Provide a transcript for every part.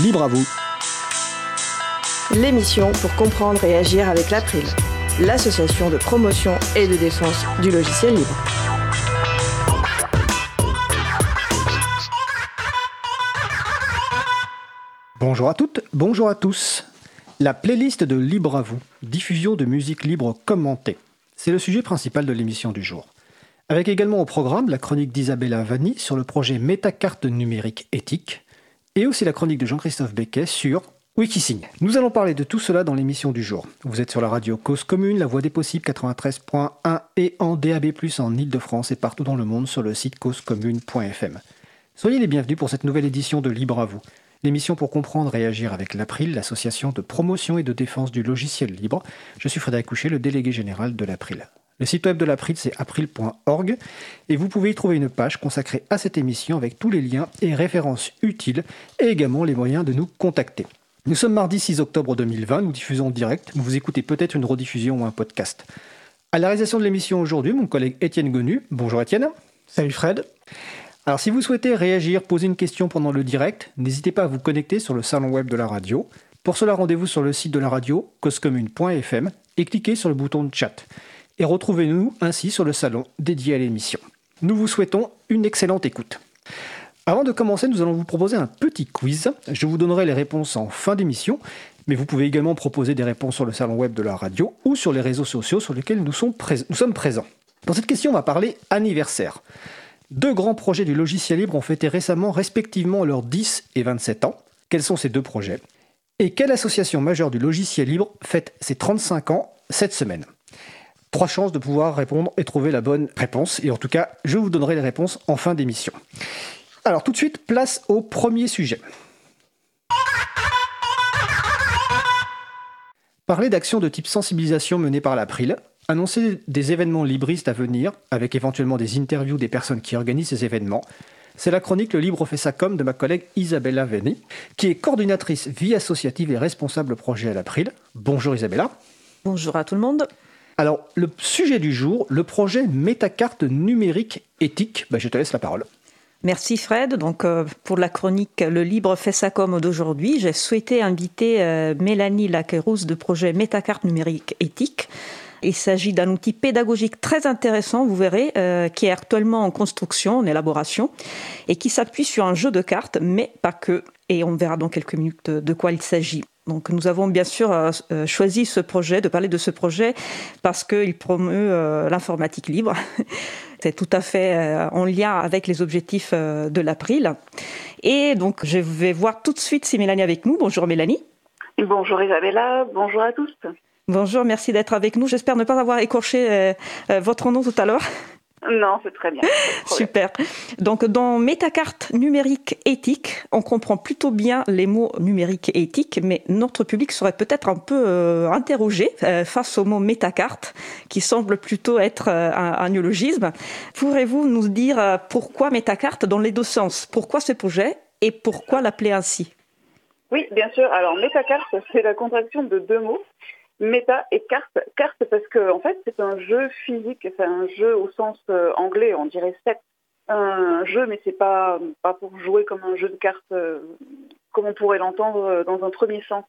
libre à vous. L'émission pour comprendre et agir avec l'April, l'association de promotion et de défense du logiciel libre. Bonjour à toutes, bonjour à tous. La playlist de Libre à vous, diffusion de musique libre commentée. C'est le sujet principal de l'émission du jour. Avec également au programme la chronique d'Isabella Vanni sur le projet Métacarte numérique éthique et aussi la chronique de Jean-Christophe Becquet sur Wikisign. Nous allons parler de tout cela dans l'émission du jour. Vous êtes sur la radio Cause Commune, la voix des possibles 93.1 et en DAB+, en Ile-de-France et partout dans le monde sur le site causecommune.fm. Soyez les bienvenus pour cette nouvelle édition de Libre à vous l'émission pour comprendre et agir avec l'April, l'association de promotion et de défense du logiciel libre. Je suis Frédéric Couchet, le délégué général de l'April. Le site web de l'April, c'est april.org et vous pouvez y trouver une page consacrée à cette émission avec tous les liens et références utiles et également les moyens de nous contacter. Nous sommes mardi 6 octobre 2020, nous diffusons en direct, vous écoutez peut-être une rediffusion ou un podcast. À la réalisation de l'émission aujourd'hui, mon collègue Étienne Gonu. Bonjour Étienne. Salut Fred. Alors si vous souhaitez réagir, poser une question pendant le direct, n'hésitez pas à vous connecter sur le salon web de la radio. Pour cela, rendez-vous sur le site de la radio, causecommune.fm, et cliquez sur le bouton de chat. Et retrouvez-nous ainsi sur le salon dédié à l'émission. Nous vous souhaitons une excellente écoute. Avant de commencer, nous allons vous proposer un petit quiz. Je vous donnerai les réponses en fin d'émission, mais vous pouvez également proposer des réponses sur le salon web de la radio ou sur les réseaux sociaux sur lesquels nous, sommes, présents. Dans cette question, on va parler anniversaire. Deux grands projets du logiciel libre ont fêté récemment respectivement leurs 10 et 27 ans. Quels sont ces deux projets? Et quelle association majeure du logiciel libre fête ses 35 ans cette semaine? Trois chances de pouvoir répondre et trouver la bonne réponse. Et en tout cas, je vous donnerai les réponses en fin d'émission. Alors tout de suite, place au premier sujet. Parler d'actions de type sensibilisation menées par l'April, annoncer des événements libristes à venir, avec éventuellement des interviews des personnes qui organisent ces événements. C'est la chronique Le Libre fait sa com de ma collègue Isabella Veni, qui est coordinatrice vie associative et responsable projet à l'April. Bonjour Isabella. Bonjour à tout le monde. Alors, le sujet du jour, le projet Métacarte numérique éthique. Ben, je te laisse la parole. Merci Fred. Donc euh, pour la chronique Le Libre fait sa com d'aujourd'hui, j'ai souhaité inviter euh, Mélanie Laquerousse de projet Métacarte numérique éthique il s'agit d'un outil pédagogique très intéressant, vous verrez, euh, qui est actuellement en construction, en élaboration, et qui s'appuie sur un jeu de cartes, mais pas que. Et on verra dans quelques minutes de quoi il s'agit. Donc nous avons bien sûr euh, euh, choisi ce projet, de parler de ce projet, parce qu'il promeut l'informatique libre. C'est tout à fait en lien avec les objectifs de l'April. Et donc je vais voir tout de suite si Mélanie est avec nous. Bonjour Mélanie. Bonjour Isabella, bonjour à tous. Bonjour, merci d'être avec nous. J'espère ne pas avoir écorché euh, euh, votre nom tout à l'heure. Non, c'est très bien. Super. Donc, dans Métacarte numérique éthique, on comprend plutôt bien les mots numérique et éthique, mais notre public serait peut-être un peu euh, interrogé face au mot métacarte, qui semble plutôt être un, un néologisme. Pourrez-vous nous dire pourquoi métacarte dans les deux sens? Pourquoi ce projet et pourquoi l'appeler ainsi? Oui, bien sûr. Alors, métacarte, c'est la contraction de deux mots méta et carte. Carte parce que fait c'est un jeu physique, c'est un jeu au sens euh, anglais, on dirait set. Un jeu, mais c'est pas pas pour jouer comme un jeu de cartes euh, comme on pourrait l'entendre euh, dans un premier sens.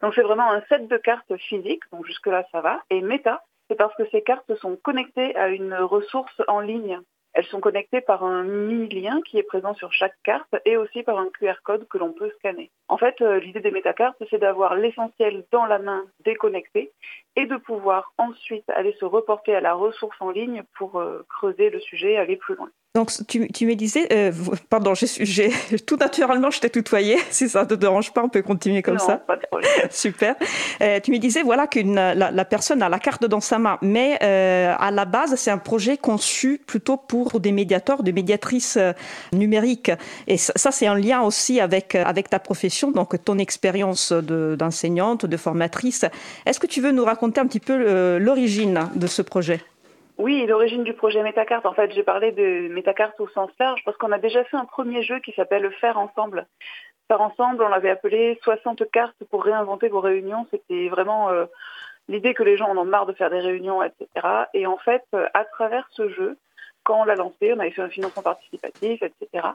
Donc c'est vraiment un set de cartes physiques, donc jusque là ça va. Et méta, c'est parce que ces cartes sont connectées à une ressource en ligne. Elles sont connectées par un mini-lien qui est présent sur chaque carte et aussi par un QR code que l'on peut scanner. En fait, euh, l'idée des métacartes, c'est d'avoir l'essentiel dans la main déconnecté et de pouvoir ensuite aller se reporter à la ressource en ligne pour euh, creuser le sujet, aller plus loin. Donc, tu, me disais, euh, pardon, j'ai, tout naturellement, je t'ai tutoyé. Si ça ne te dérange pas, on peut continuer comme non, ça. Pas de problème. Super. Euh, tu me disais, voilà, que la, personne a la carte dans sa main, mais euh, à la base, c'est un projet conçu plutôt pour des médiateurs, des médiatrices numériques. Et ça, c'est un lien aussi avec, avec ta profession, donc ton expérience d'enseignante, de formatrice. Est-ce que tu veux nous raconter un petit peu l'origine de ce projet oui, l'origine du projet Métacarte, en fait, j'ai parlé de Métacarte au sens large parce qu'on a déjà fait un premier jeu qui s'appelle Faire ensemble. Faire ensemble, on l'avait appelé 60 cartes pour réinventer vos réunions. C'était vraiment euh, l'idée que les gens en ont marre de faire des réunions, etc. Et en fait, à travers ce jeu, quand on l'a lancé, on avait fait un financement participatif, etc.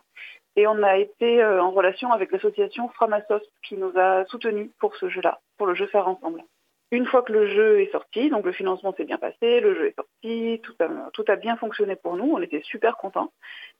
Et on a été en relation avec l'association Framasoft qui nous a soutenus pour ce jeu-là, pour le jeu Faire Ensemble. Une fois que le jeu est sorti, donc le financement s'est bien passé, le jeu est sorti, tout a, bien fonctionné pour nous, on était super contents.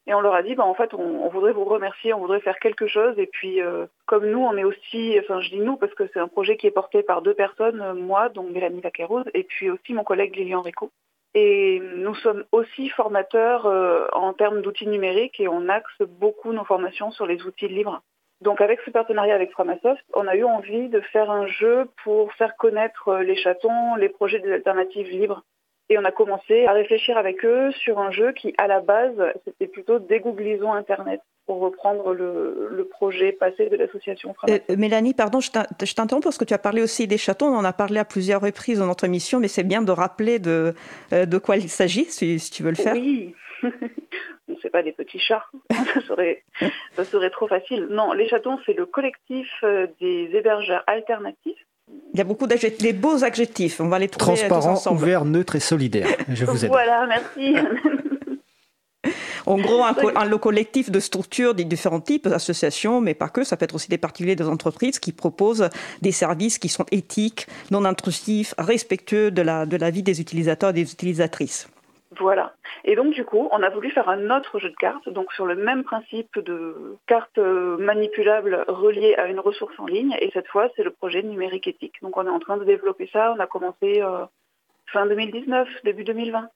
Et on leur a dit, bah, en fait, on, voudrait vous remercier, on voudrait faire quelque chose. Et puis, euh, comme nous, on est aussi, enfin, je dis nous parce que c'est un projet qui est porté par deux personnes, moi, donc Mélanie Vaqueros, et puis aussi mon collègue Lilian Rico. Et nous sommes aussi formateurs euh, en termes d'outils numériques et on axe beaucoup nos formations sur les outils libres. Donc avec ce partenariat avec Framasoft, on a eu envie de faire un jeu pour faire connaître euh, les chatons, les projets des alternatives libres. Et on a commencé à réfléchir avec eux sur un jeu qui, à la base, c'était plutôt dégooglisons Internet pour reprendre le, projet passé de l'association Framasoft. Euh, Mélanie, pardon, je t'interromps parce que tu as parlé aussi des chatons. On en a parlé à plusieurs reprises dans notre émission, mais c'est bien de rappeler de, euh, de quoi il s'agit, si, si, tu veux le faire. Oui, c'est pas des petits chats, ça, serait, ça serait trop facile. Non, les chatons, c'est le collectif euh, des hébergeurs alternatifs. Il y a beaucoup d'adjectifs, des beaux adjectifs, on va les trouver Transparent, tous ouvert, neutre et solidaire. Je vous aide. Voilà, merci. En gros, un, un, collectif de structures des différents types d'associations, mais pas que, ça peut être aussi des particuliers, des entreprises qui proposent des services qui sont éthiques, non intrusifs, respectueux de la, de la vie des utilisateurs et des utilisatrices. Voilà. Et donc du coup, on a voulu faire un autre jeu de cartes, donc sur le même principe de cartes euh, manipulables reliées à une ressource en ligne. Et cette fois, c'est le projet numérique éthique. Donc on est en train de développer ça. On a commencé euh, fin 2019, début 2020.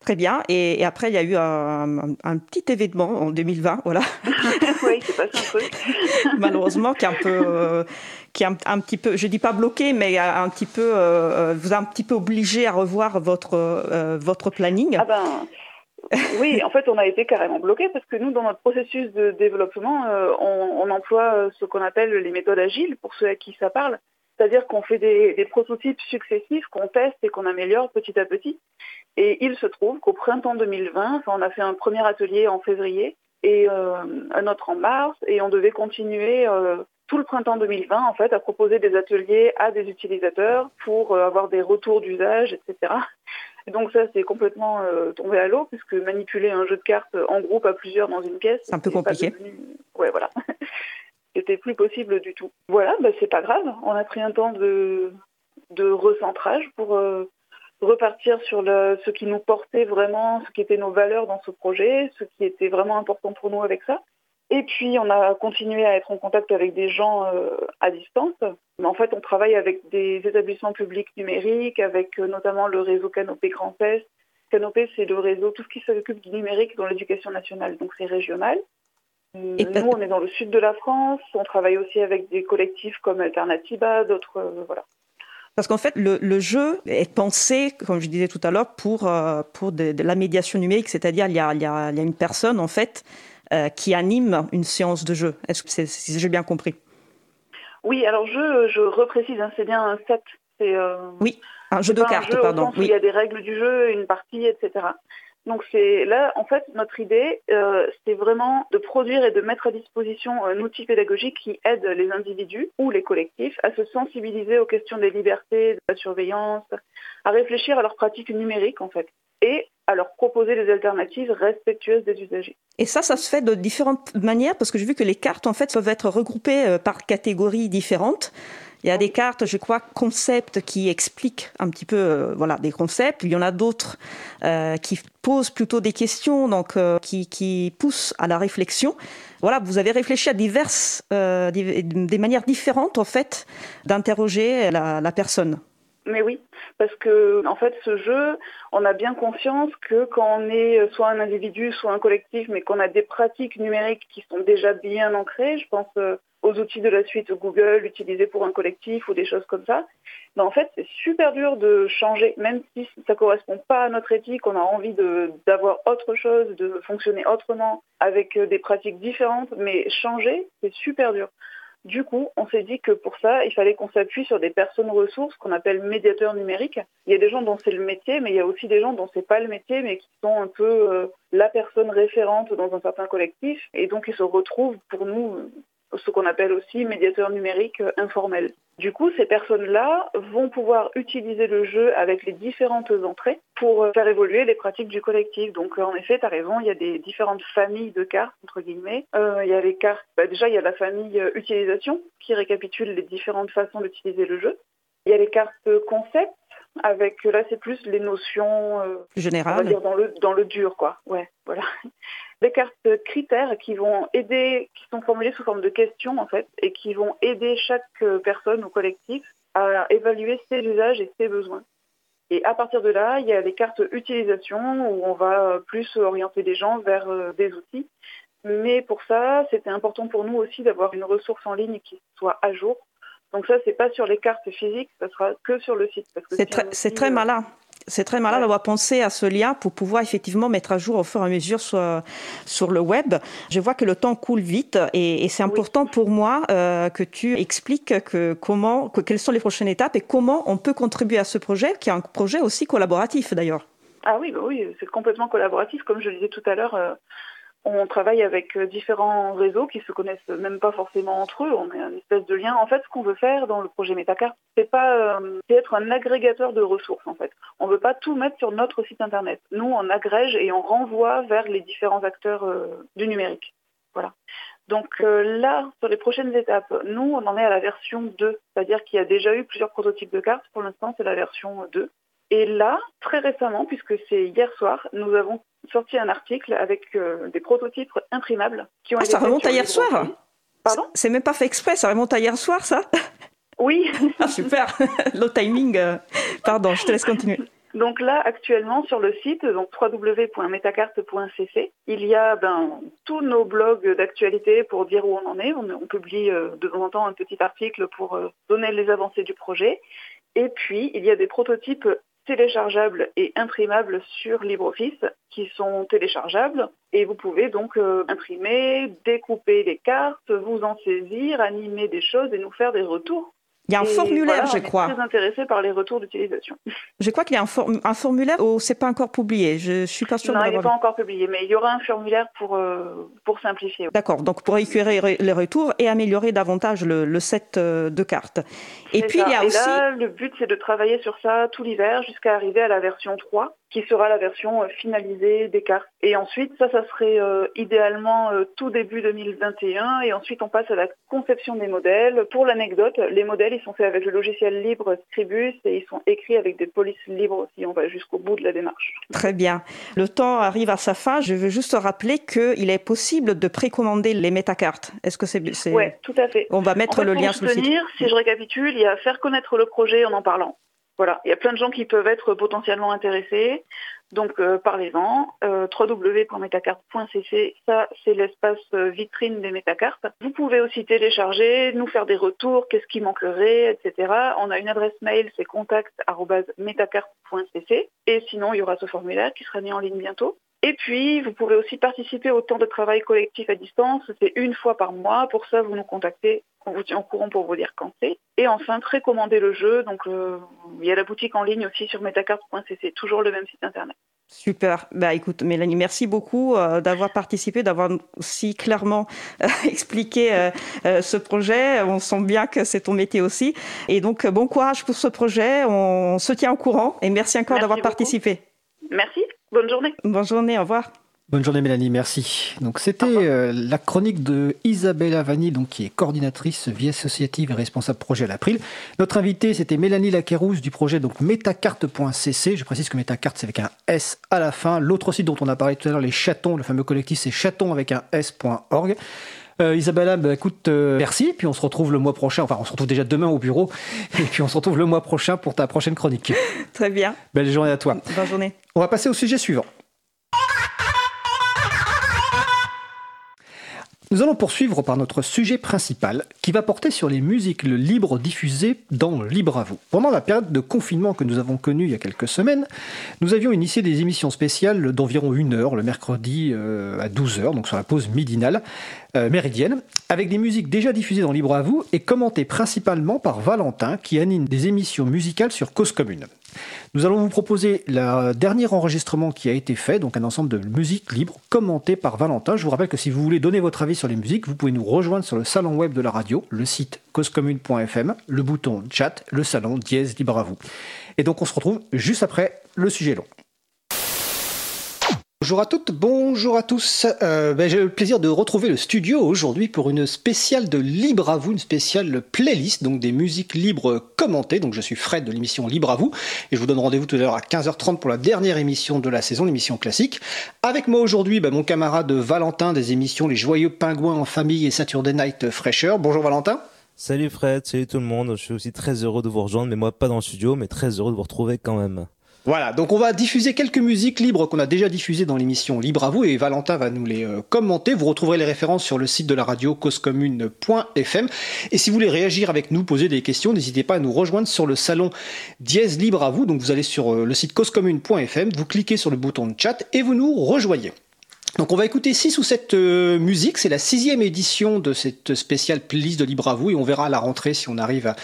Très bien. Et, après, il y a eu un, petit événement en 2020, voilà. oui, c'est passé un truc. Malheureusement, qui est un peu, euh, qui est un, petit peu, je dis pas bloqué, mais un petit peu, euh, vous a un petit peu obligé à revoir votre euh, votre planning. Ah ben. Oui, en fait, on a été carrément bloqué parce que nous, dans notre processus de développement, on, emploie ce qu'on appelle les méthodes agiles, pour ceux à qui ça parle. C'est-à-dire qu'on fait des, des prototypes successifs, qu'on teste et qu'on améliore petit à petit. Et il se trouve qu'au printemps 2020, on a fait un premier atelier en février et euh, un autre en mars, et on devait continuer euh, tout le printemps 2020 en fait à proposer des ateliers à des utilisateurs pour euh, avoir des retours d'usage, etc. Et donc ça c'est complètement tombé à l'eau puisque manipuler un jeu de cartes en groupe à plusieurs dans une pièce, c'est un peu compliqué. Ouais voilà. C'était plus possible du tout. Voilà, bah, c'est pas grave. On a pris un temps de, de recentrage pour repartir sur le, ce qui nous portait vraiment, ce qui étaient nos valeurs dans ce projet, ce qui était vraiment important pour nous avec ça. Et puis on a continué à être en contact avec des gens euh, à distance. Mais en fait, on travaille avec des établissements publics numériques, avec euh, notamment le réseau Canopé Grand Est. Canopé, c'est le réseau, tout ce qui s'occupe du numérique dans l'éducation nationale, donc c'est régional. Et Nous, on est dans le sud de la France. On travaille aussi avec des collectifs comme Alternativa, d'autres, euh, voilà. Parce qu'en fait, le, jeu est pensé, comme je disais tout à l'heure, pour, euh, pour de, la médiation numérique, c'est-à-dire il, il, y a une personne en fait euh, qui anime une séance de jeu. Est-ce que si j'ai bien compris? Oui, alors je, je reprécise, hein, c'est bien un set. Euh, oui, un jeu de cartes, pardon. Il y a des règles du jeu, une partie, etc. Donc là, en fait, notre idée, euh, c'est vraiment de produire et de mettre à disposition un outil pédagogique qui aide les individus ou les collectifs à se sensibiliser aux questions des libertés, de la surveillance, à réfléchir à leurs pratiques numériques, en fait, et à leur proposer des alternatives respectueuses des usagers. Et ça, ça se fait de différentes manières, parce que j'ai vu que les cartes, en fait, peuvent être regroupées euh, par catégories différentes. Il y a des cartes, je crois, concepts qui expliquent un petit peu, euh, voilà, des concepts. Il y en a d'autres euh, qui posent plutôt des questions, donc euh, qui, poussent à la réflexion. Voilà, vous avez réfléchi à diverses, des, manières différentes en fait d'interroger la personne. Mais oui, parce que en fait, ce jeu, on a bien conscience que quand on est soit un individu, soit un collectif, mais qu'on a des pratiques numériques qui sont déjà bien ancrées, je pense aux outils de la suite Google utilisés pour un collectif ou des choses comme ça. Mais en fait, c'est super dur de changer, même si ça correspond pas à notre éthique, on a envie d'avoir autre chose, de fonctionner autrement, avec euh, des pratiques différentes, mais changer, c'est super dur. Du coup, on s'est dit que pour ça, il fallait qu'on s'appuie sur des personnes ressources qu'on appelle médiateurs numériques. Il y a des gens dont c'est le métier, mais il y a aussi des gens dont c'est pas le métier, mais qui sont un peu euh, la personne référente dans un certain collectif. Et donc, ils se retrouvent pour nous ce qu'on appelle aussi médiateur numérique euh, informel. Du coup, ces personnes-là vont pouvoir utiliser le jeu avec les différentes entrées pour euh, faire évoluer les pratiques du collectif. Donc, en effet, tu as raison, il y a des différentes familles de cartes, entre guillemets. Euh, il y a les cartes, bah, déjà, il y a la famille euh, utilisation qui récapitule les différentes façons d'utiliser le jeu. Il y a les cartes concept avec là c'est plus les notions euh, générales. dans le dans le dur quoi. Ouais voilà. Des cartes critères qui vont aider qui sont formulées sous forme de questions en fait et qui vont aider chaque euh, personne ou collectif à évaluer ses usages et ses besoins. Et à partir de là il y a les cartes utilisation où on va plus orienter les gens vers euh, des outils. Mais pour ça c'était important pour nous aussi d'avoir une ressource en ligne qui soit à jour donc ça, c'est pas sur les cartes physiques, ça sera que sur le site. C'est très, très, malin. C'est très malin d'avoir pensé à ce lien pour pouvoir effectivement mettre à jour au fur et à mesure sur, sur le web. Je vois que le temps coule vite et, c'est important pour moi euh, que tu expliques que comment, que, quelles sont les prochaines étapes et comment on peut contribuer à ce projet, qui est un projet aussi collaboratif d'ailleurs. Ah oui, bah oui, c'est complètement collaboratif. Comme je le disais tout à l'heure, euh, on travaille avec euh, différents réseaux qui se connaissent même pas forcément entre eux. On est un espèce de lien. En fait, ce qu'on veut faire dans le projet Metacart, c'est pas euh, être un agrégateur de ressources. En fait, on veut pas tout mettre sur notre site internet. Nous, on agrège et on renvoie vers les différents acteurs euh, du numérique. Donc là, sur les prochaines étapes, nous, on en est à la version 2, c'est-à-dire qu'il y a déjà eu plusieurs prototypes de cartes. Pour l'instant, c'est la version 2. Et là, très récemment, puisque c'est hier soir, nous avons sorti un article avec euh, des prototypes imprimables qui ont ah, Ça remonte à hier soir Pardon? C'est même pas fait exprès, ça remonte à hier soir, ça Oui. ah, super Le timing. Euh, pardon, je te laisse continuer. Donc là, actuellement, sur le site, donc www.metacarte.cc, il y a ben, tous nos blogs d'actualité pour dire où on en est. On, publie euh, de temps en temps un petit article pour donner les avancées du projet. Et puis, il y a des prototypes téléchargeables et imprimables sur LibreOffice qui sont téléchargeables. Et vous pouvez donc euh, imprimer, découper les cartes, vous en saisir, animer des choses et nous faire des retours il y a un formulaire, je crois. Je suis très intéressé par les retours d'utilisation. Je crois qu'il y a un, un formulaire où c'est pas encore publié? Je suis pas sûre. Non, il n'est pas encore publié, mais il y aura un formulaire pour euh, pour simplifier. D'accord. Donc pour récupérer les retours et améliorer davantage le, set euh, de cartes. Et puis il y a et aussi. Là, le but c'est de travailler sur ça tout l'hiver jusqu'à arriver à la version 3 qui sera la version euh, finalisée des cartes. Et ensuite, ça, ça serait euh, idéalement euh, tout début 2021. Et ensuite, on passe à la conception des modèles. Pour l'anecdote, les modèles, ils sont faits avec le logiciel libre Scribus et ils sont écrits avec des polices libres aussi. On va jusqu'au bout de la démarche. Très bien. Le temps arrive à sa fin. Je veux juste rappeler qu'il est possible de précommander les métacartes. Est-ce que c'est... Oui, tout à fait. On va mettre le lien sur le site. Si je récapitule, il y a faire connaître le projet en en parlant. Voilà, il y a plein de gens qui peuvent être potentiellement intéressés. Donc euh, parlez-en. Euh, ça c'est l'espace euh, vitrine des métacartes. Vous pouvez aussi télécharger, nous faire des retours, qu'est-ce qui manquerait, etc. On a une adresse mail, c'est contact@metacarte.cc. Et sinon, il y aura ce formulaire qui sera mis en ligne bientôt. Et puis, vous pouvez aussi participer au temps de travail collectif à distance. C'est une fois par mois. Pour ça, vous nous contactez. On vous tient au courant pour vous dire quand c'est. Et enfin, précommander le jeu. Donc, euh, il y a la boutique en ligne aussi sur metacarte.cc. Toujours le même site internet. Super. Bah écoute, Mélanie, merci beaucoup euh, d'avoir participé, d'avoir si clairement euh, expliqué ce projet. On sent bien que c'est ton métier aussi. Et donc, bon courage pour ce projet. On se tient au courant. Et merci encore d'avoir participé. Merci. Bonne journée. Bonne journée, au revoir. Bonne journée Mélanie, merci. Donc c'était euh, la chronique de Isabella Vanni, donc qui est coordinatrice vie associative et responsable projet à l'April. Notre invitée c'était Mélanie Laquerouse du projet donc metacarte.cc. Je précise que Metacarte c'est avec un S à la fin. L'autre site dont on a parlé tout à l'heure, les chatons, le fameux collectif c'est chaton avec un S.org. Euh, Isabella, bah, écoute, euh, merci. Puis on se retrouve le mois prochain. Enfin, on se retrouve déjà demain au bureau. Et puis on se retrouve le mois prochain pour ta prochaine chronique. Très bien. Belle journée à toi. Bonne journée. On va passer au sujet suivant. Nous allons poursuivre par notre sujet principal qui va porter sur les musiques libres diffusées dans Libre à vous. Pendant la période de confinement que nous avons connue il y a quelques semaines, nous avions initié des émissions spéciales d'environ une heure le mercredi euh, à 12h, donc sur la pause midinale euh, méridienne, avec des musiques déjà diffusées dans Libre à vous et commentées principalement par Valentin qui anime des émissions musicales sur Cause Commune. Nous allons vous proposer le dernier enregistrement qui a été fait, donc un ensemble de musique libre commenté par Valentin. Je vous rappelle que si vous voulez donner votre avis sur les musiques, vous pouvez nous rejoindre sur le salon web de la radio, le site causecommune.fm, le bouton chat, le salon dièse libre à vous. Et donc on se retrouve juste après le sujet long. Bonjour à toutes, bonjour à tous. Euh, ben, J'ai le plaisir de retrouver le studio aujourd'hui pour une spéciale de Libre à vous, une spéciale playlist, donc des musiques libres commentées. Donc je suis Fred de l'émission Libre à vous et je vous donne rendez-vous tout à l'heure à 15h30 pour la dernière émission de la saison, l'émission classique. Avec moi aujourd'hui, ben, mon camarade Valentin des émissions Les Joyeux Pingouins en famille et Saturday Night Fresher. Bonjour Valentin. Salut Fred, salut tout le monde. Je suis aussi très heureux de vous rejoindre, mais moi pas dans le studio, mais très heureux de vous retrouver quand même. Voilà, donc on va diffuser quelques musiques libres qu'on a déjà diffusées dans l'émission Libre à vous et Valentin va nous les euh, commenter. Vous retrouverez les références sur le site de la radio causecommune.fm. Et si vous voulez réagir avec nous, poser des questions, n'hésitez pas à nous rejoindre sur le salon Dièse Libre à vous. Donc vous allez sur euh, le site causecommune.fm, vous cliquez sur le bouton de chat et vous nous rejoignez. Donc on va écouter 6 ou 7 euh, musiques, c'est la sixième édition de cette spéciale playlist de Libre à vous et on verra à la rentrée si on arrive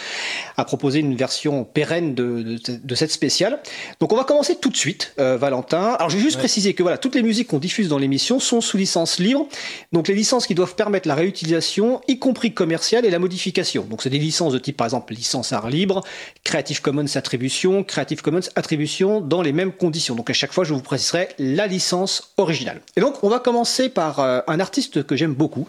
à, proposer une version pérenne de, de, cette spéciale. Donc on va commencer tout de suite, euh, Valentin. Alors je vais juste préciser que voilà, toutes les musiques qu'on diffuse dans l'émission sont sous licence libre, donc les licences qui doivent permettre la réutilisation, y compris commerciale et la modification. Donc c'est des licences de type par exemple licence art libre, Creative Commons attribution, Creative Commons attribution dans les mêmes conditions. Donc à chaque fois je vous préciserai la licence originale. Et donc on va commencer par euh, un artiste que j'aime beaucoup.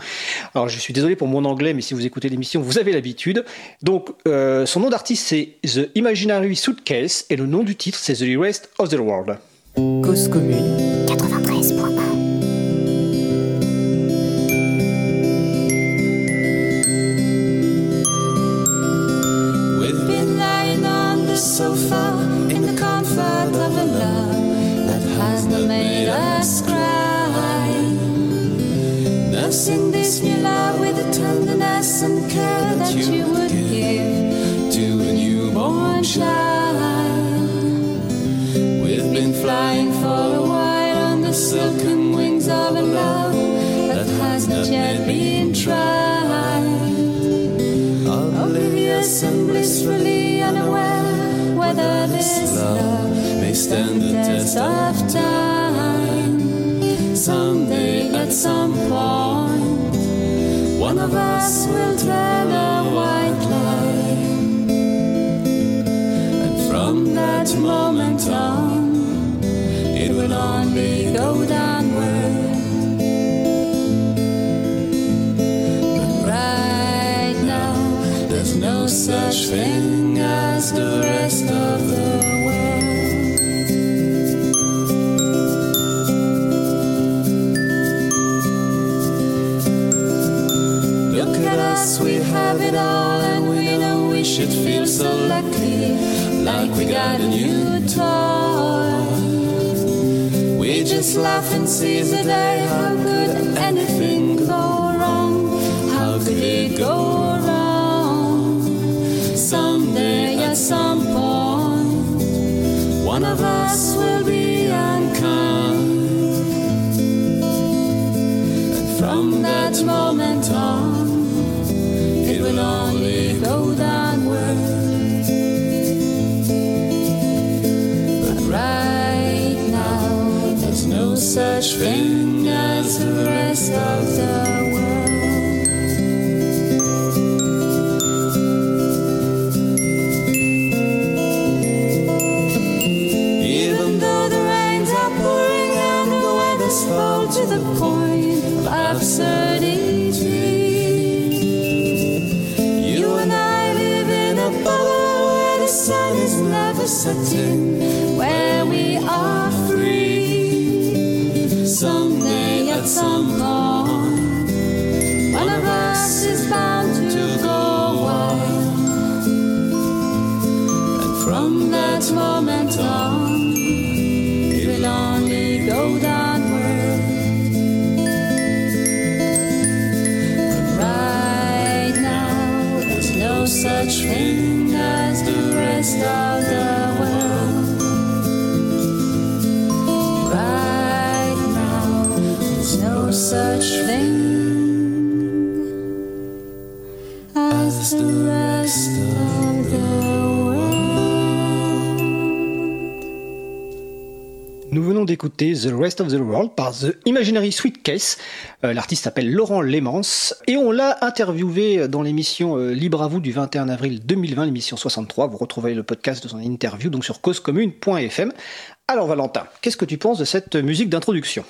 Alors je suis désolé pour mon anglais, mais si vous écoutez l'émission, vous avez l'habitude. Donc euh, son nom d'artiste c'est The Imaginary Suitcase et le nom du titre c'est The Rest of the World. Cause commune 93.1 The Rest of the World par The Imaginary Sweet Case. Euh, l'artiste s'appelle Laurent Lemans et on l'a interviewé dans l'émission euh, Libre à vous du 21 avril 2020, l'émission 63. Vous retrouvez le podcast de son interview donc sur causecommune.fm. Alors Valentin, qu'est-ce que tu penses de cette musique d'introduction?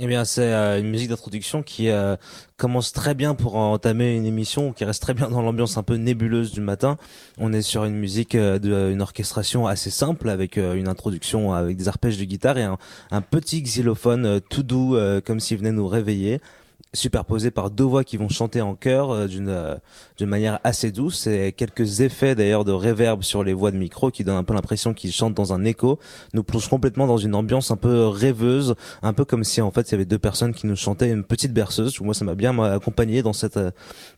Eh bien, c'est euh, une musique d'introduction qui euh, commence très bien pour entamer une émission, qui reste très bien dans l'ambiance un peu nébuleuse du matin. On est sur une musique euh, d'une orchestration assez simple, avec une introduction avec des arpèges de guitare et un, un petit xylophone tout doux, comme s'il venait nous réveiller superposé par deux voix qui vont chanter en chœur euh, d'une euh, d'une manière assez douce et quelques effets d'ailleurs de réverb sur les voix de micro qui donnent un peu l'impression qu'ils chantent dans un écho. Nous plonge complètement dans une ambiance un peu rêveuse un peu comme si en fait il y avait deux personnes qui nous chantaient une petite berceuse. Moi ça m'a bien accompagné dans cette euh,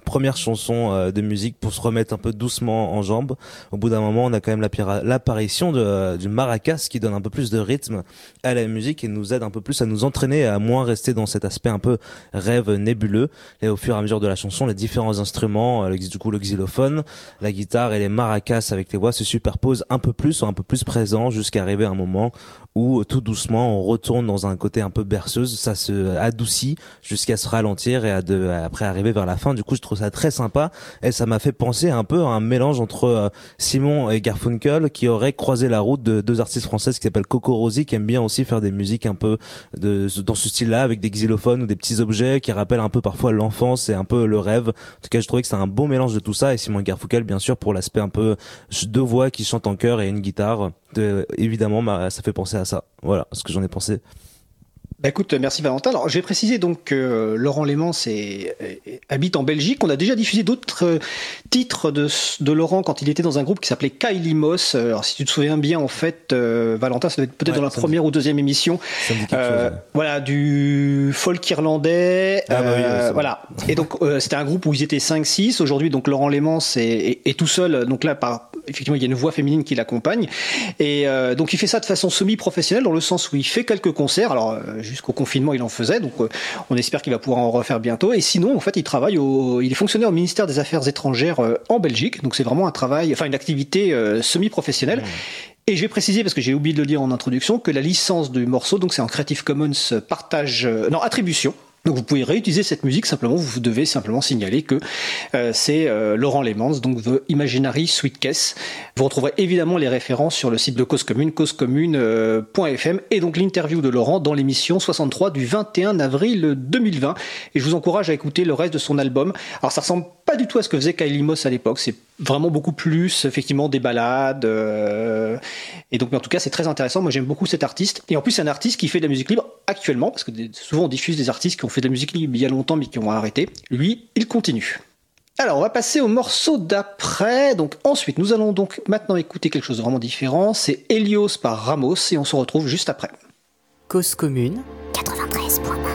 première chanson de musique pour se remettre un peu doucement en jambes au bout d'un moment on a quand même l'apparition de du maracas qui donne un peu plus de rythme à la musique et nous aide un peu plus à nous entraîner à moins rester dans cet aspect un peu rêve nébuleux. Et au fur et à mesure de la chanson, les différents instruments, euh, du coup le xylophone, la guitare et les maracas avec les voix se superposent un peu plus, sont un peu plus présents jusqu'à arriver à un moment où tout doucement on retourne dans un côté un peu berceuse, ça se adoucit jusqu'à se ralentir et après arriver vers la fin. Du coup, je trouve ça très sympa et ça m'a fait penser un peu à un mélange entre euh, Simon et Garfunkel qui auraient croisé la route de deux artistes françaises qui s'appellent Coco Rosie qui aiment bien aussi faire des musiques un peu dans ce style-là avec des xylophones ou des petits objets qui rappelle un peu parfois l'enfance et un peu le rêve. En tout cas, je trouvais que c'est un bon mélange de tout ça. Et Simon Garfunkel, bien sûr, pour l'aspect un peu deux voix qui chantent en chœur et une guitare. De, évidemment, ça fait penser à ça. Voilà ce que j'en ai pensé. Bah, écoute, merci Valentin. Alors, je vais préciser donc que euh, Laurent Lémans habite en Belgique. On a déjà diffusé d'autres euh, titres de, de, Laurent quand il était dans un groupe qui s'appelait Kylie Moss. Alors, si tu te souviens bien, en fait, euh, Valentin, ça doit être peut-être dans la première ou deuxième émission. Voilà, du folk irlandais. Ah, bah voilà. Et donc, c'était un groupe où ils étaient 5-6. Aujourd'hui, donc, Laurent Lémans est, est, tout seul. Donc là, par, effectivement, il y a une voix féminine qui l'accompagne. Et donc, il fait ça de façon semi-professionnelle, dans le sens où il fait quelques concerts. Alors, jusqu'au confinement, il en faisait, donc euh, on espère qu'il va pouvoir en refaire bientôt. Et sinon, en fait, il travaille au, il est fonctionnaire au ministère des Affaires étrangères euh, en Belgique, donc c'est vraiment un travail, enfin une activité euh, semi-professionnelle. Et j'ai précisé, parce que j'ai oublié de le dire en introduction, que la licence du morceau, donc c'est en Creative Commons partage, non, attribution. Donc vous pouvez réutiliser cette musique, simplement vous devez simplement signaler que euh, c'est euh, Laurent Lemans, donc The Imaginary Sweet Case. Vous retrouverez évidemment les références sur le site de Cause Commune, causecommune.fm, et donc l'interview de Laurent dans l'émission 63 du 21 avril 2020. Et je vous encourage à écouter le reste de son album. Alors ça ressemble pas du tout à ce que faisait Kylie Moss à l'époque, c'est vraiment beaucoup plus effectivement des balades. Euh, et donc en tout cas c'est très intéressant, moi j'aime beaucoup cet artiste. Et en plus c'est un artiste qui fait de la musique libre actuellement, parce que souvent on diffuse des artistes qui ont fait de la musique libre il y a longtemps mais qui ont arrêté. Lui, il continue. Alors, on va passer au morceau d'après. Donc, ensuite, nous allons donc maintenant écouter quelque chose de vraiment différent. C'est Helios par Ramos et on se retrouve juste après. Cause commune 93.1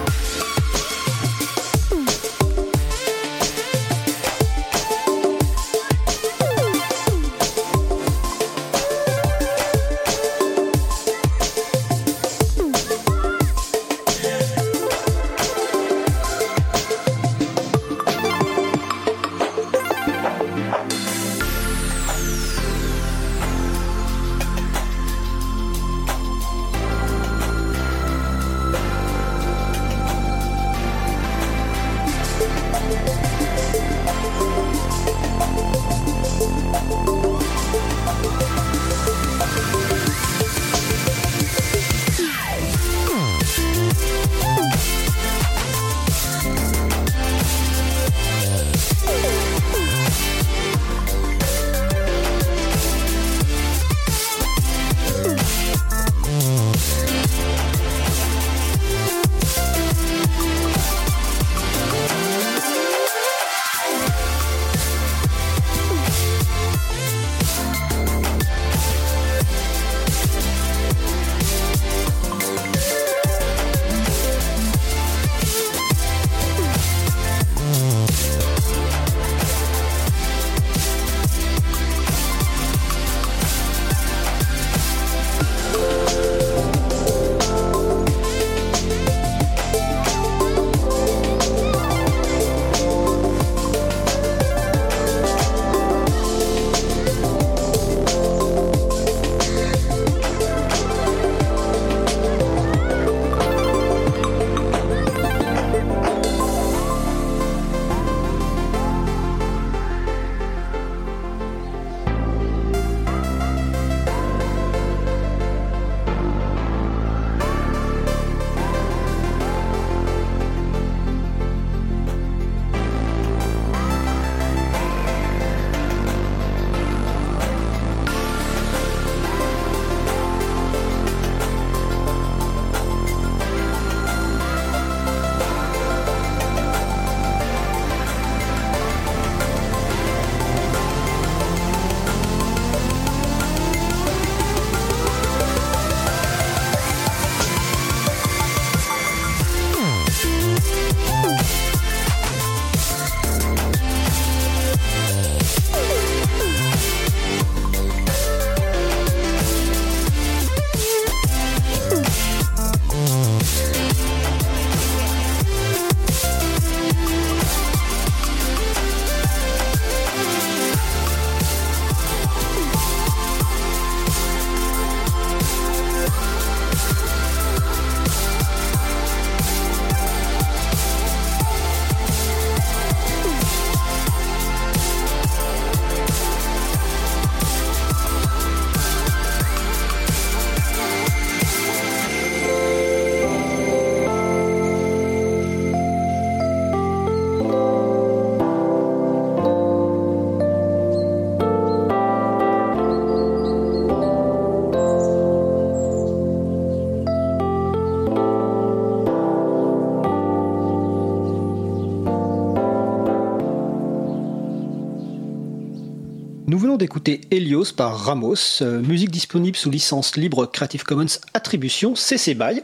venons d'écouter Helios par Ramos, euh, musique disponible sous licence libre Creative Commons Attribution CC BY.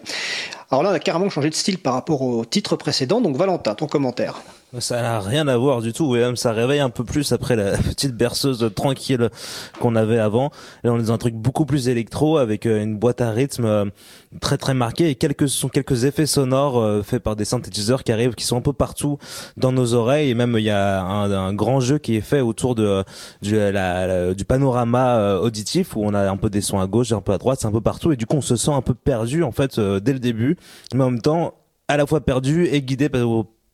Alors là, on a carrément changé de style par rapport au titre précédent, donc Valentin, ton commentaire. Ça n'a rien à voir du tout, même ça réveille un peu plus après la petite berceuse tranquille qu'on avait avant. Là, on est dans un truc beaucoup plus électro avec euh, une boîte à rythme euh, très très marquée. Et quelques sont quelques effets sonores euh, faits par des synthétiseurs qui arrivent, qui sont un peu partout dans nos oreilles. Et même il y a un, grand jeu qui est fait autour de du, la, du panorama auditif où on a un peu des sons à gauche, un peu à droite, c'est un peu partout. Et du coup on se sent un peu perdu en fait dès le début, mais en même temps à la fois perdu et guidé par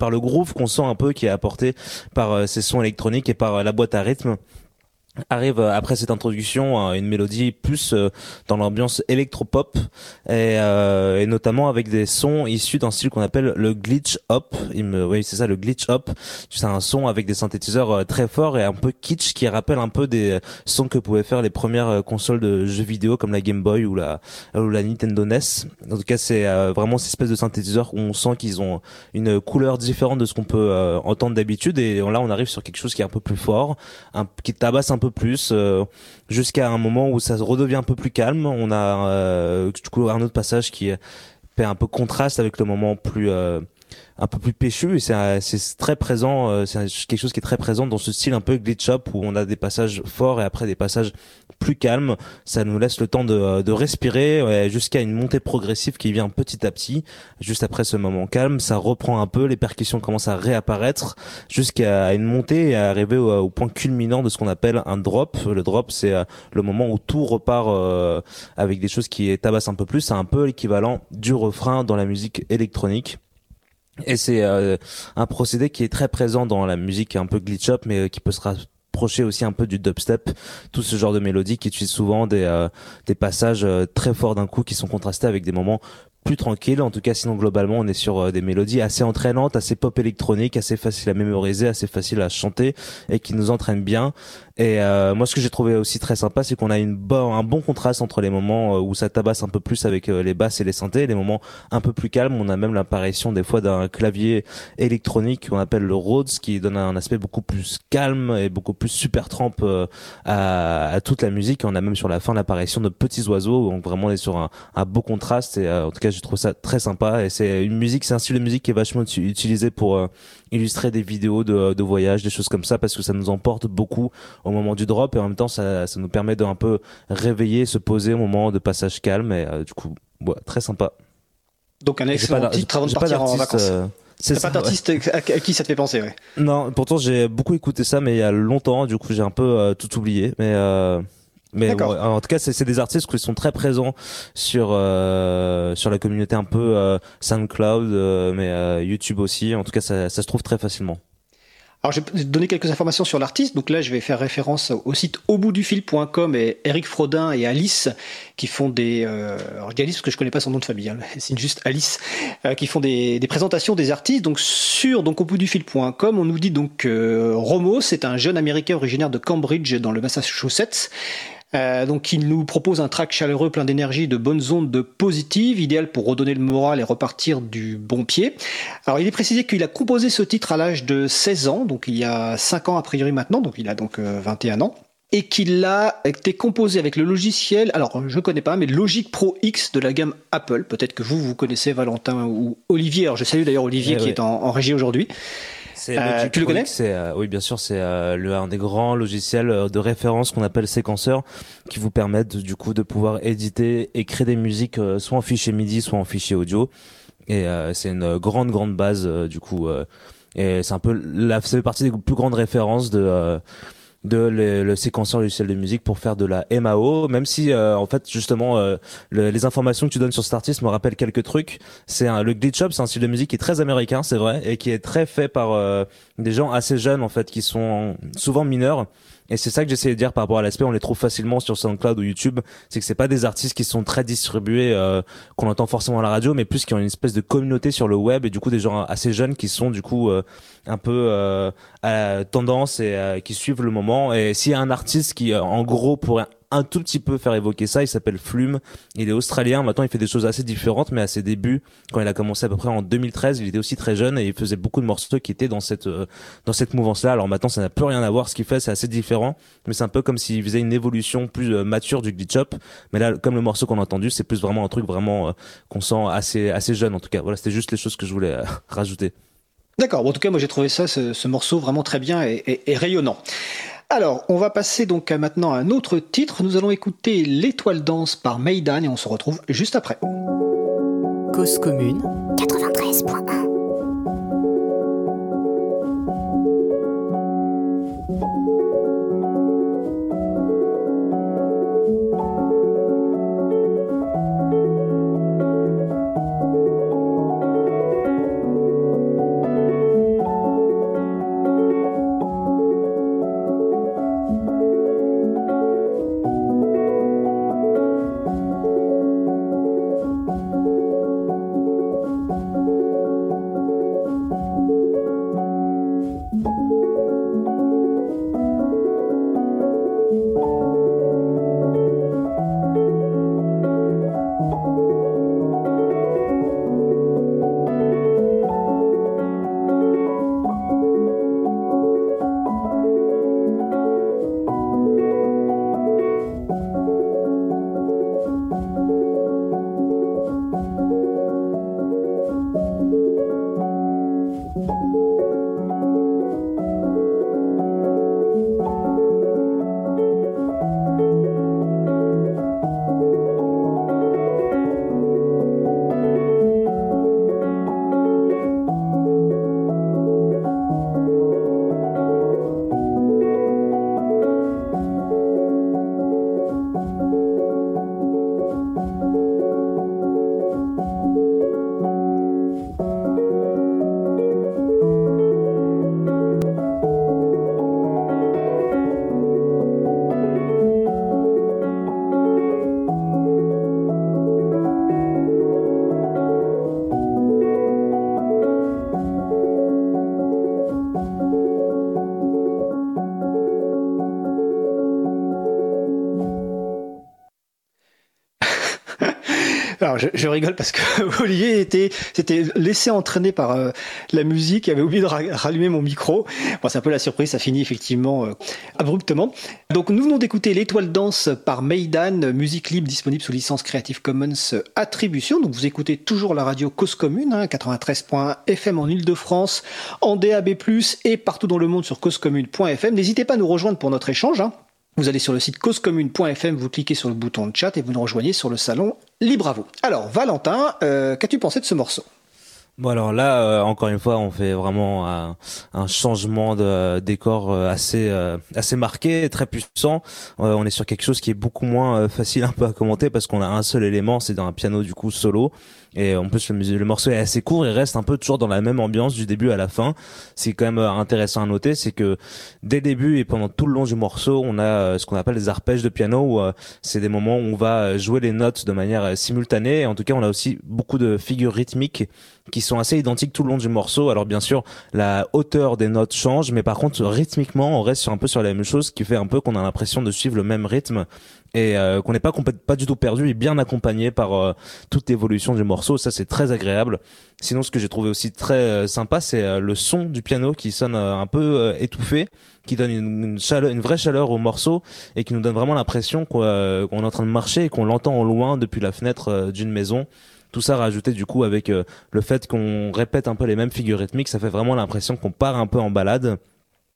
par le groove qu'on sent un peu qui est apporté par euh, ces sons électroniques et par euh, la boîte à rythme arrive euh, après cette introduction une mélodie plus euh, dans l'ambiance électropop et, euh, et notamment avec des sons issus d'un style qu'on appelle le glitch hop. Il me, oui c'est ça le glitch hop. C'est un son avec des synthétiseurs très forts et un peu kitsch qui rappelle un peu des sons que pouvaient faire les premières consoles de jeux vidéo comme la Game Boy ou la ou la Nintendo NES. En tout cas c'est vraiment cette espèce de synthétiseurs où on sent qu'ils ont une couleur différente de ce qu'on peut entendre d'habitude et là on arrive sur quelque chose qui est un peu plus fort, un, qui tabasse un peu plus euh, jusqu'à un moment où ça redevient un peu plus calme. On a euh, du coup un autre passage qui fait un peu contraste avec le moment plus euh, un peu plus péchu et c'est très présent euh, c'est quelque chose qui est très présent dans ce style un peu glitch up où on a des passages forts et après des passages plus calmes. Ça nous laisse le temps de, de respirer jusqu'à une montée progressive qui vient petit à petit. Juste après ce moment calme ça reprend un peu les percussions commencent à réapparaître jusqu'à une montée et à arriver au, point culminant de ce qu'on appelle un drop. Le drop c'est euh, le moment où tout repart euh, avec des choses qui tabassent un peu plus. C'est un peu l'équivalent du refrain dans la musique électronique et c'est euh, un procédé qui est très présent dans la musique un peu glitch up, mais euh, qui peut se rapprocher aussi un peu du dubstep, tout ce genre de mélodie qui utilise souvent des, euh, des passages très forts d'un coup qui sont contrastés avec des moments plus tranquilles. En tout cas, sinon globalement, on est sur des mélodies assez entraînantes, assez pop électronique, assez facile à mémoriser, assez facile à chanter et qui nous entraînent bien. Et euh, moi, ce que j'ai trouvé aussi très sympa, c'est qu'on a une bon, un bon contraste entre les moments euh, où ça tabasse un peu plus avec euh, les basses et les synthés, et les moments un peu plus calmes. On a même l'apparition des fois d'un clavier électronique qu'on appelle le Rhodes, qui donne un aspect beaucoup plus calme et beaucoup plus super trempe à, toute la musique. on a même sur la fin l'apparition de petits oiseaux. Donc vraiment, on est sur un, un beau contraste. Et en tout cas, je trouve ça très sympa. Et c'est une musique, c'est un style de musique qui est vachement utilisé pour illustrer des vidéos de, de voyage, des choses comme ça, parce que ça nous emporte beaucoup au moment du drop et en même temps ça, ça nous permet de un peu réveiller, se poser au moment de passage calme et euh, du coup ouais, très sympa. Donc un excellent titre avant de partir en vacances. Euh, c'est pas d'artiste à, qui ça te fait penser, ouais? Non, pourtant j'ai beaucoup écouté ça, mais il y a longtemps, du coup j'ai un peu euh, tout oublié, mais. Mais en tout cas, c'est des artistes qui sont très présents sur sur la communauté un peu SoundCloud, mais YouTube aussi. En tout cas, ça, ça se trouve très facilement. Alors, je vais donner quelques informations sur l'artiste. Donc là, je vais faire référence au site auboutdufil.com et Eric Frodin et Alice qui font des. Euh, alors, je dis Alice parce que je connais pas son nom de famille. Hein, c'est juste Alice euh, qui font des, des, présentations des artistes. Donc sur donc auboutdufil.com, on nous dit donc que Romo, c'est un jeune américain originaire de Cambridge dans le Massachusetts euh, donc il nous propose un track chaleureux plein d'énergie, de bonnes ondes de positive, idéal pour redonner le moral et repartir du bon pied. Alors il est précisé qu'il a composé ce titre à l'âge de 16 ans, donc il y a 5 ans a priori maintenant, donc il a donc 21 euh, ans et qu'il a été composé avec le logiciel, alors je connais pas, mais Logic Pro X de la gamme Apple. Peut-être que vous, vous connaissez Valentin ou Olivier. Alors je salue d'ailleurs Olivier eh qui est en, en régie aujourd'hui. Euh, tu le connais? C'est euh, oui, bien sûr, c'est euh, le un des grands logiciels de référence qu'on appelle séquenceur, qui vous permettent du coup de pouvoir éditer et créer des musiques soit en fichier MIDI, soit en fichier audio. Et c'est une grande grande base du coup. et c'est un peu la, ça fait partie des plus grandes références de de le, le séquenceur logiciel de musique pour faire de la MAO, même si euh, en fait justement euh, les informations que tu donnes sur cet artiste me rappellent quelques trucs. C'est le glitch up, c'est un style de musique qui est très américain, c'est vrai, et qui est très fait par euh, des gens assez jeunes en fait, qui sont souvent mineurs et c'est ça que j'essayais de dire par rapport à l'aspect, on les trouve facilement sur SoundCloud ou YouTube, c'est que c'est pas des artistes qui sont très distribués, euh, qu'on entend forcément à la radio, mais plus qui ont une espèce de communauté sur le web et du coup des gens assez jeunes qui sont du coup euh, un peu euh, à tendance et qui suivent le moment. Et s'il y a un artiste qui, en gros, pourrait un tout petit peu faire évoquer ça. Il s'appelle Flume. Il est australien. Maintenant, il fait des choses assez différentes, mais à ses débuts, quand il a commencé à peu près en 2013, il était aussi très jeune et il faisait beaucoup de morceaux qui étaient dans cette euh, dans cette mouvance-là. Alors maintenant, ça n'a plus rien à voir. Ce qu'il fait, c'est assez différent, mais c'est un peu comme s'il faisait une évolution plus euh, mature du glitch up. Mais là, comme le morceau qu'on a entendu, c'est plus vraiment un truc vraiment euh, qu'on sent assez assez jeune en tout cas. Voilà, c'était juste les choses que je voulais rajouter. D'accord. En tout cas, moi j'ai trouvé ça, ce, ce, morceau vraiment très bien et rayonnant. Alors, on va passer donc à maintenant à un autre titre. Nous allons écouter L'étoile danse par Maidan et on se retrouve juste après. Cause commune 93.1 je, rigole parce que Olivier était s'était laissé entraîner par euh, la musique, il avait oublié de rallumer mon micro. Bon, c'est un peu la surprise, ça finit effectivement euh, abruptement. Donc nous venons d'écouter l'étoile danse par Maidan, musique libre disponible sous licence Creative Commons attribution. Donc vous écoutez toujours la radio Cause Commune, hein, 93.1 FM en Ile-de-France, en DAB+ et partout dans le monde sur causecommune.fm. N'hésitez pas à nous rejoindre pour notre échange. Hein. Vous allez sur le site causecommune.fm, vous cliquez sur le bouton de chat et vous nous rejoignez sur le salon Libre à vous. Alors, Valentin, euh, qu'as-tu pensé de ce morceau? Bon alors là, euh, encore une fois, on fait vraiment un, changement de décor euh, assez marqué, très puissant. On est sur quelque chose qui est beaucoup moins facile un peu à commenter parce qu'on a un seul élément, c'est dans un piano du coup solo. Et en plus le, morceau est assez court, il reste un peu toujours dans la même ambiance du début à la fin. C'est quand même intéressant à noter, c'est que dès le début et pendant tout le long du morceau, on a ce qu'on appelle des arpèges de piano où c'est des moments où on va jouer les notes de manière simultanée. Et en tout cas, on a aussi beaucoup de figures rythmiques qui sont assez identiques tout le long du morceau. Alors bien sûr, la hauteur des notes change, mais par contre rythmiquement, on reste un peu sur la même chose, ce qui fait un peu qu'on a l'impression de suivre le même rythme et euh, qu'on n'est pas pas du tout perdu et bien accompagné par euh, toute l'évolution du morceau. Ça c'est très agréable. Sinon, ce que j'ai trouvé aussi très euh, sympa, c'est euh, le son du piano qui sonne euh, un peu étouffé, qui donne une, chaleur, une vraie chaleur au morceau et qui nous donne vraiment l'impression qu'on est en train de marcher et qu'on l'entend au loin depuis la fenêtre d'une maison tout ça rajouté du coup avec le fait qu'on répète un peu les mêmes figures rythmiques, ça fait vraiment l'impression qu'on part un peu en balade.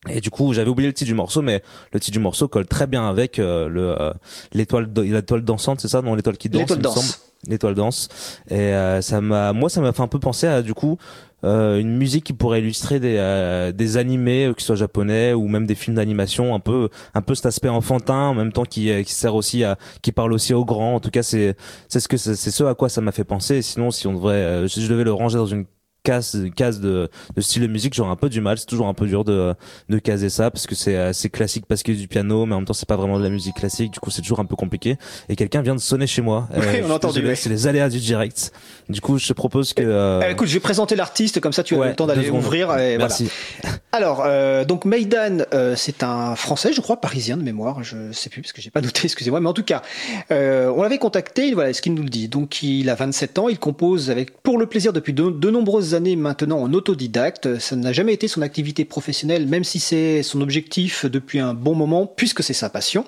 Et du coup, j'avais oublié le titre du morceau, mais le titre du morceau colle très bien avec euh, le euh, l'étoile l'étoile dansante, c'est ça, non l'étoile qui danse. L'étoile danse. L'étoile danse. Et ça m'a, moi, ça m'a fait un peu penser à du coup euh, une musique qui pourrait illustrer des euh, des animés, qui soient japonais ou même des films d'animation, un peu un peu cet aspect enfantin, en même temps qui qui sert aussi à qui parle aussi aux grands. En tout cas, c'est c'est ce que c'est ce à quoi ça m'a fait penser. Sinon, si on devrait, si je devais le ranger dans une case, case de, de style de musique, j'aurais un peu du mal. C'est toujours un peu dur de, de caser ça parce que c'est assez classique parce qu'il y a du piano, mais en même temps c'est pas vraiment de la musique classique. Du coup, c'est toujours un peu compliqué. Et quelqu'un vient de sonner chez moi. Oui, euh, on entend C'est les aléas du direct. Du coup, je te propose que. Euh... écoute, je vais présenter l'artiste comme ça tu as ouais, le temps d'aller ouvrir. Et Merci. Voilà. Alors, euh, donc Maidan, euh, c'est un Français, je crois, parisien de mémoire, je sais plus parce que j'ai pas noté, excusez-moi, mais en tout cas, on l'avait contacté, voilà ce qu'il nous le dit. Donc, il a 27 ans, il compose avec pour le plaisir depuis de, de nombreuses années maintenant en autodidacte. Ça n'a jamais été son activité professionnelle, même si c'est son objectif depuis un bon moment, puisque c'est sa passion.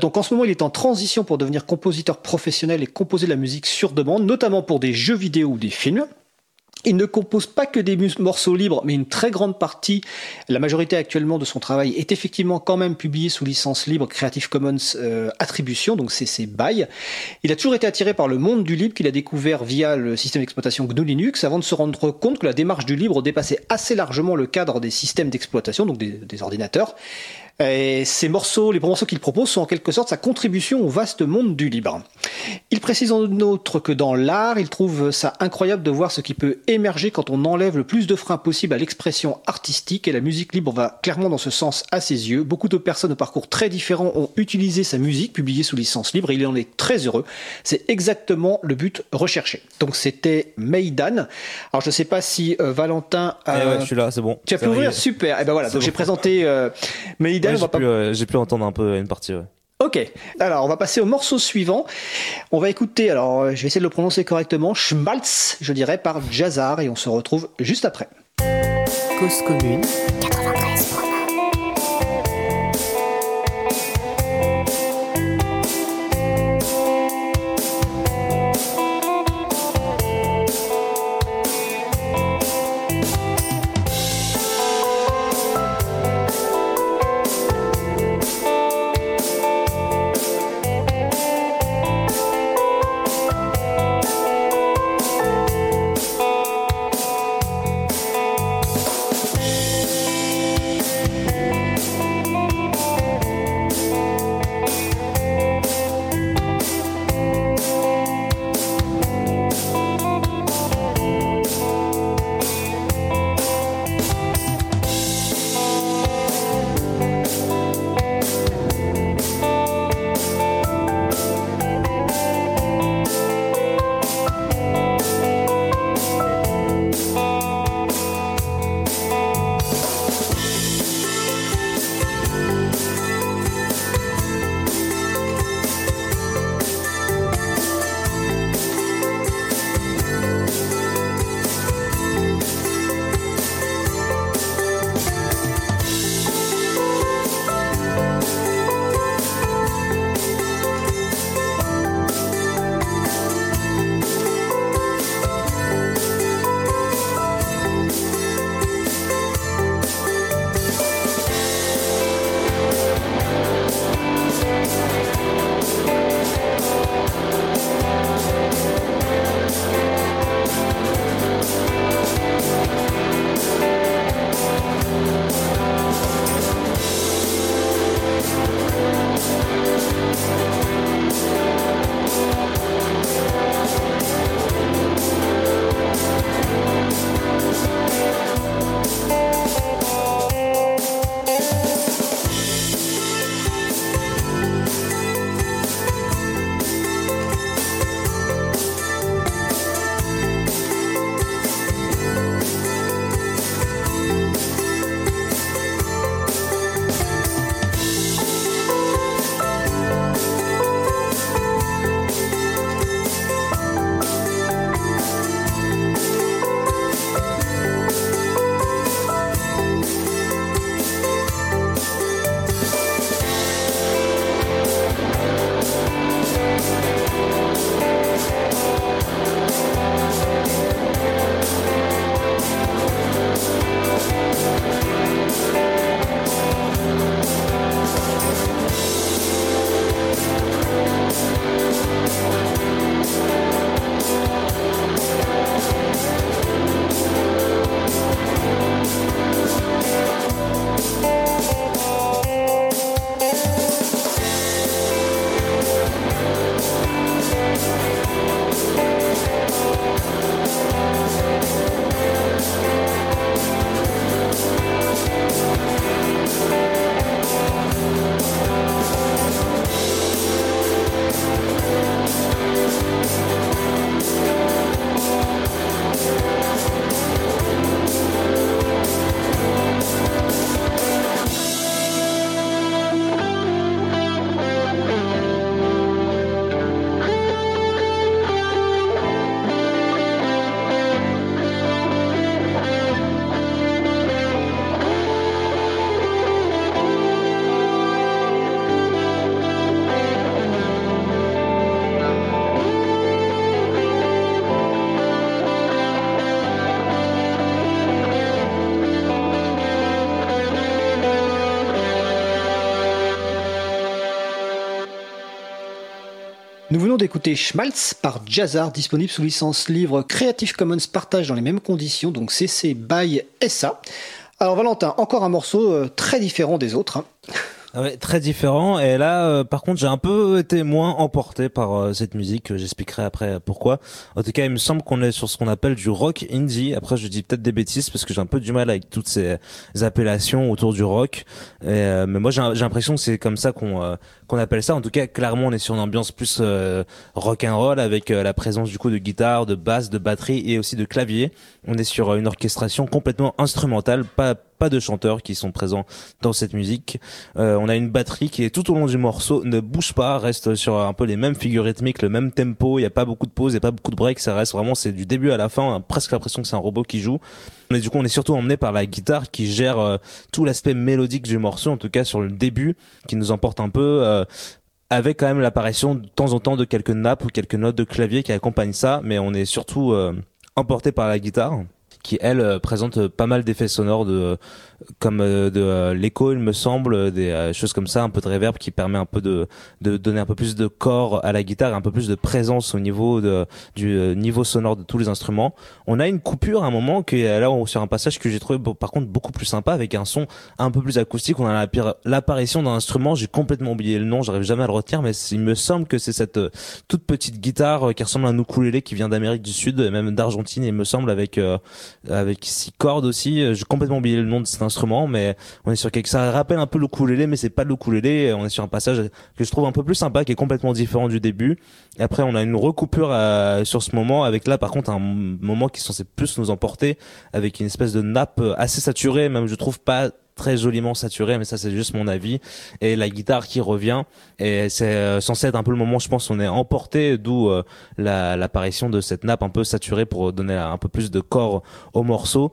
Donc en ce moment, il est en transition pour devenir compositeur professionnel et composer de la musique sur demande, notamment pour des jeux vidéo ou des films. Il ne compose pas que des morceaux libres, mais une très grande partie, la majorité actuellement de son travail est effectivement quand même publié sous licence libre Creative Commons euh, Attribution, donc c'est bails. Il a toujours été attiré par le monde du libre qu'il a découvert via le système d'exploitation GNU Linux avant de se rendre compte que la démarche du libre dépassait assez largement le cadre des systèmes d'exploitation, donc des ordinateurs. Et ces morceaux, les morceaux qu'il propose sont en quelque sorte sa contribution au vaste monde du libre. Il précise en outre que dans l'art, il trouve ça incroyable de voir ce qui peut émerger quand on enlève le plus de freins possible à l'expression artistique et la musique libre va clairement dans ce sens à ses yeux. Beaucoup de personnes au parcours très différents ont utilisé sa musique publiée sous licence libre et il en est très heureux. C'est exactement le but recherché. Donc c'était Maidan. Alors je sais pas si euh, Valentin a... Eh ouais, je suis là, c'est bon. Tu as pu ouvrir? Super. Et ben voilà, donc bon. j'ai présenté euh, Ouais, pas euh, j'ai pu entendre un peu une partie. Ouais. Ok, alors on va passer au morceau suivant. On va écouter, alors euh, je vais essayer de le prononcer correctement, Schmaltz, je dirais, par Jazzar, et on se retrouve juste après. Cause commune. D'écouter Schmaltz par Jazzar, disponible sous licence livre Creative Commons partage dans les mêmes conditions, donc CC by SA. Alors Valentin, encore un morceau euh, très différent des autres. hein. Ah ouais, très différent. Et là, euh, par contre, j'ai un peu été moins emporté par euh, cette musique. J'expliquerai après pourquoi. En tout cas, il me semble qu'on est sur ce qu'on appelle du rock indie. Après, je dis peut-être des bêtises parce que j'ai un peu du mal avec toutes ces appellations autour du rock. Euh, mais moi, j'ai l'impression que c'est comme ça qu'on euh, qu'on appelle ça. En tout cas, clairement, on est sur une ambiance plus euh, rock and roll avec euh, la présence du coup de guitare, de basse, de batterie et aussi de clavier. On est sur euh, une orchestration complètement instrumentale, pas pas de chanteurs qui sont présents dans cette musique. Euh, on a une batterie qui est tout au long du morceau ne bouge pas, reste sur un peu les mêmes figures rythmiques, le même tempo. Il y a pas beaucoup de pauses, il y a pas beaucoup de breaks. Ça reste vraiment c'est du début à la fin. Presque l'impression que c'est un robot qui joue. Mais du coup, on est surtout emmené par la guitare qui gère euh, tout l'aspect mélodique du morceau, en tout cas sur le début, qui nous emporte un peu. euh, avec quand même l'apparition de temps en temps de quelques nappes ou quelques notes de clavier qui accompagnent ça, mais on est surtout euh, emporté par la guitare qui elle euh, présente pas mal d'effets sonores de comme euh, de euh, l'écho il me semble des euh, choses comme ça un peu de reverb qui permet un peu de de donner un peu plus de corps à la guitare un peu plus de présence au niveau de du niveau sonore de tous les instruments on a une coupure à un moment qui est là sur un passage que j'ai trouvé par contre beaucoup plus sympa avec un son un peu plus acoustique on a l'apparition d'un instrument j'ai complètement oublié le nom j'arrive jamais à le retenir mais il me semble que c'est cette toute petite guitare qui ressemble à un ukulélé qui vient d'Amérique du Sud et même d'Argentine il me semble avec avec six cordes aussi. J'ai complètement oublié le nom de cet instrument, mais on est sur quelque ça rappelle un peu le ukulélé, mais c'est pas le ukulélé. On est sur un passage que je trouve un peu plus sympa, qui est complètement différent du début. Et après, on a une recoupure euh, sur ce moment, avec là par contre un moment qui est censé plus nous emporter, avec une espèce de nappe euh, assez saturée, même je trouve pas très joliment saturé mais ça c'est juste mon avis et la guitare qui revient et c'est euh, censé être un peu le moment je pense on est emporté d'où euh, la- l'apparition de cette nappe un peu saturée pour donner un peu plus de corps au morceau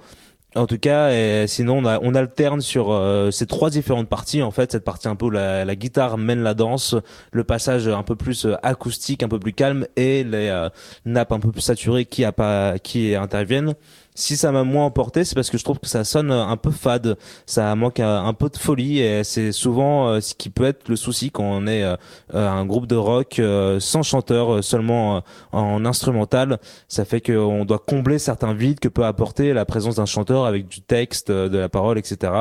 en tout cas, et sinon on, alterne sur euh, ces trois différentes parties. En fait, cette partie un peu où la, la guitare mène la danse, le passage un peu plus euh, acoustique, un peu plus calme, et les euh, nappes un peu plus saturées qui a pas qui interviennent. Si ça m'a moins emporté, c'est parce que je trouve que ça sonne un peu fade, ça manque un, peu de folie, et c'est souvent euh, ce qui peut être le souci quand on est euh, euh, un groupe de rock euh, sans chanteur, euh, seulement euh, en instrumental. Ça fait qu'on doit combler certains vides que peut apporter la présence d'un chanteur avec du texte, euh, de la parole, etc.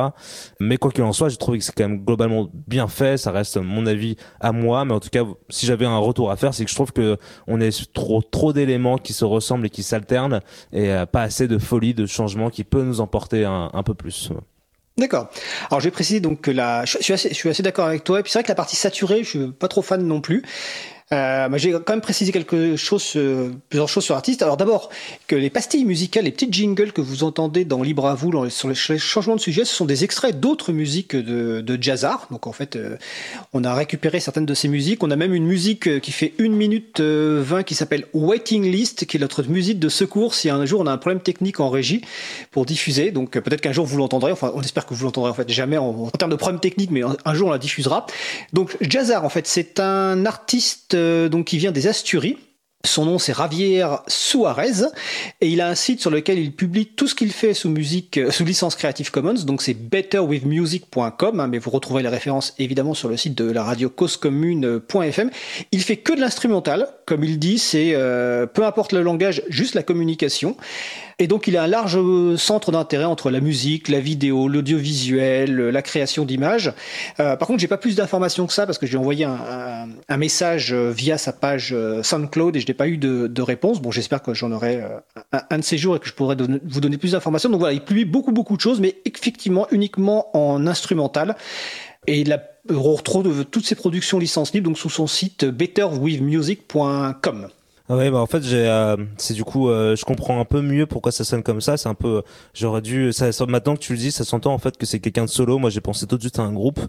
Mais quoi qu'il en soit, j'ai trouvé que c'est quand même globalement bien fait. Ça reste mon avis à moi, mais en tout cas, si j'avais un retour à faire, c'est que je trouve que on est trop trop d'éléments qui se ressemblent et qui s'alternent, et euh, pas assez de folie, de changement qui peut nous emporter un, peu plus. D'accord. Alors j'ai précisé donc que je suis assez, je assez d'accord avec toi. Et puis c'est vrai que la partie saturée, je suis pas trop fan non plus. Euh, j'ai quand même précisé quelque chose, euh, plusieurs choses sur l'artiste. Alors d'abord, que les pastilles musicales, les petits jingles que vous entendez dans Libre à vous sur les ch- changements de sujet, ce sont des extraits d'autres musiques de, de Jazzar. Donc en fait, euh, on a récupéré certaines de ces musiques. On a même une musique qui fait 1 minute euh, 20 qui s'appelle Waiting List, qui est notre musique de secours si un jour on a un problème technique en régie pour diffuser. Donc peut-être qu'un jour vous l'entendrez. Enfin, on espère que vous l'entendrez en fait jamais en, en termes de problème technique, mais un, un jour on la diffusera. Donc Jazzar, en fait, c'est un artiste euh, donc qui vient des Asturies. Son nom c'est Javier Suarez et il a un site sur lequel il publie tout ce qu'il fait sous musique euh, sous licence Creative Commons donc c'est betterwithmusic.com hein, mais vous retrouverez les références évidemment sur le site de la radio causecommune.fm. Il fait que de l'instrumental comme il dit c'est euh, peu importe le langage juste la communication et donc il a un large euh, centre d'intérêt entre la musique, la vidéo, l'audiovisuel, euh, la création d'images. Euh, par contre, j'ai pas plus d'informations que ça parce que j'ai envoyé un, un- un message euh, via sa page SoundCloud et je n'ai pas eu de, de réponse. Bon, j'espère que j'en aurai un, de ces jours et que je pourrai vous donner plus d'informations. Donc voilà, il publie beaucoup beaucoup de choses, mais effectivement uniquement en instrumental. Et il a, retrouve toutes ses productions licences libres donc sous son site betterwithmusic.com. Ah ouais, bah en fait, j'ai, euh, c'est du coup, euh, je comprends un peu mieux pourquoi ça sonne comme ça. C'est un peu, j'aurais dû, ça, maintenant que tu le dis, ça s'entend en fait que c'est quelqu'un de solo. Moi, j'ai pensé tout de suite à un groupe,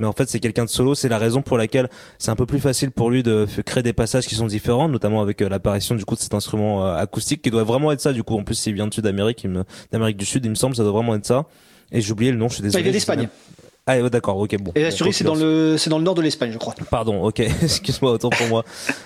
mais en fait, c'est quelqu'un de solo. C'est la raison pour laquelle c'est un peu plus facile pour lui de créer des passages qui sont différents, notamment avec euh, l'apparition du coup de cet instrument euh, acoustique qui doit vraiment être ça. Du coup, en plus, s'il vient me- d'Amérique du Sud, il me semble, ça doit vraiment être ça. Et j'ai oublié le nom. Je suis Bah, désolé. il sais d'Espagne. Ah, ouais, d'accord, ok, bon. Et Bon, Asturias, c'est dans le, c'est dans le nord de l'Espagne, je crois. Pardon, ok, excuse-moi, autant pour moi.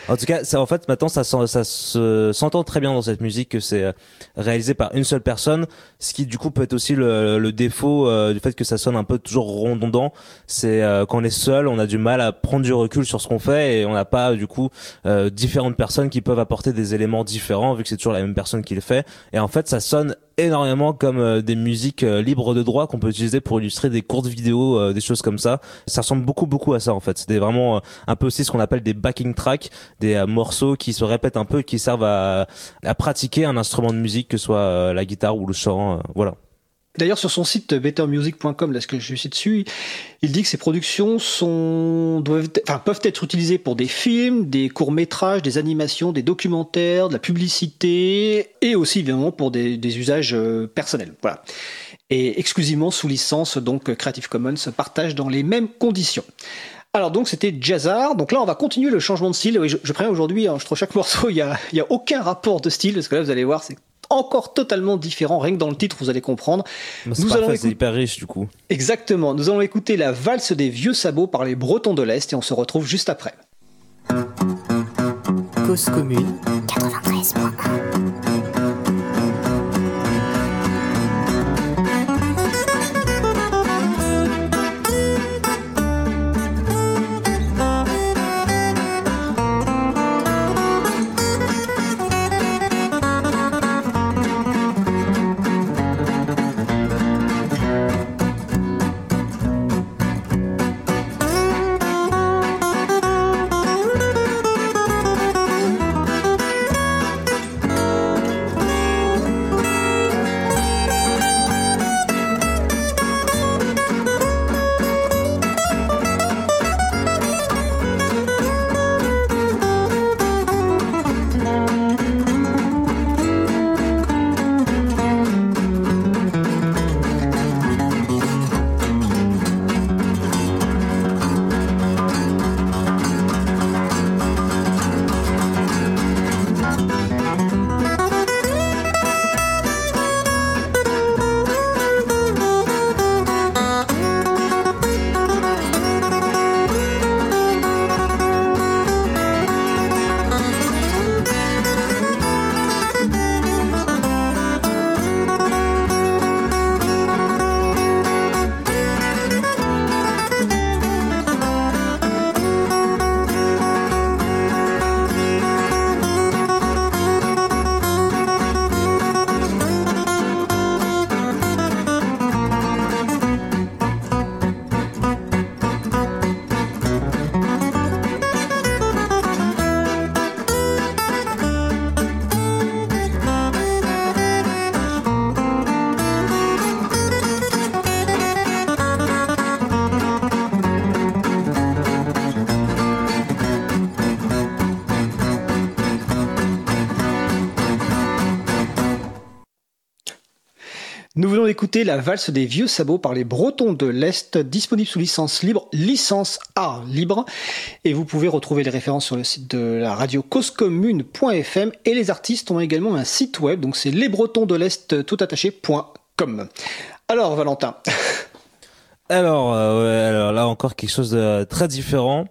En tout cas, ça, en fait, maintenant, ça, ça se s'entend très bien dans cette musique que c'est euh, réalisé par une seule personne, ce qui du coup peut être aussi le, le défaut euh, du fait que ça sonne un peu toujours redondant. C'est euh, quand on est seul, on a du mal à prendre du recul sur ce qu'on fait et on n'a pas du coup euh, différentes personnes qui peuvent apporter des éléments différents vu que c'est toujours la même personne qui le fait. Et en fait, ça sonne énormément comme euh, des musiques euh, libres de droit qu'on peut utiliser pour illustrer des courtes vidéos, euh, des choses comme ça. Ça ressemble beaucoup beaucoup à ça en fait. C'est vraiment un peu aussi ce qu'on appelle des backing tracks, des morceaux qui se répètent un peu, qui servent à, à pratiquer un instrument de musique, que ce soit la guitare ou le chant. voilà. D'ailleurs, sur son site bettermusic.com, là, ce que je suis dessus, il dit que ses productions peuvent être utilisées pour des films, des courts-métrages, des animations, des documentaires, de la publicité, et aussi, évidemment, pour des, usages euh, personnels. Voilà. Et exclusivement sous licence, donc Creative Commons partage dans les mêmes conditions. Alors donc c'était Jazzar. Donc là on va continuer le changement de style. Je, je préviens aujourd'hui, hein, je trouve chaque morceau il y a, y a aucun rapport de style parce que là vous allez voir c'est encore totalement différent. Rien que dans le titre, vous allez comprendre. Nous allons hyper riche du coup. Exactement. Nous allons écouter la valse des vieux sabots par les Bretons de l'Est et on se retrouve juste après. Écoutez la valse des vieux sabots par les Bretons de l'Est, disponible sous licence libre, licence Art libre. Et vous pouvez retrouver les références sur le site de la radiocausecommunes.fm. Et les artistes ont également un site web, donc c'est lesbretonsdelest toutattaché.com. Alors Valentin. Alors, euh, alors là encore quelque chose de très différent.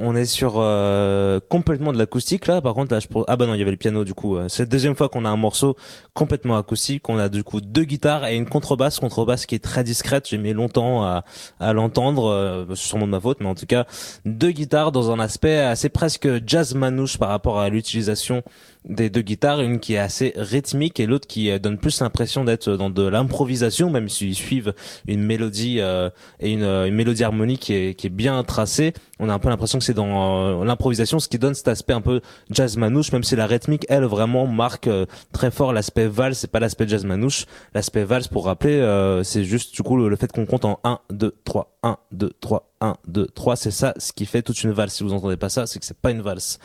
On est sur euh, complètement de l'acoustique là. Par contre, là, je ah bah non, il y avait le piano du coup. euh, C'est la deuxième fois qu'on a un morceau complètement acoustique. On a du coup deux guitares et une contrebasse, contrebasse qui est très discrète. J'ai mis longtemps à, à l'entendre. euh, sûrement de ma faute, mais en tout cas deux guitares dans un aspect assez presque jazz manouche par rapport à l'utilisation des deux guitares, une qui est assez rythmique et l'autre qui euh, donne plus l'impression d'être dans de l'improvisation, même s'ils suivent une mélodie euh, et une, euh, une mélodie harmonique qui est, qui est bien tracée. On a un peu l'impression que c'est dans euh, l'improvisation, ce qui donne cet aspect un peu jazz manouche, même si la rythmique, elle, vraiment marque très fort l'aspect valse, c'est pas l'aspect jazz manouche. L'aspect valse, pour rappeler, c'est juste du coup le, le fait qu'on compte en 1, 2, 3, 1, 2, 3, 1, 2, 3, c'est ça ce qui fait toute une valse. Si vous entendez pas ça, c'est que c'est pas une valse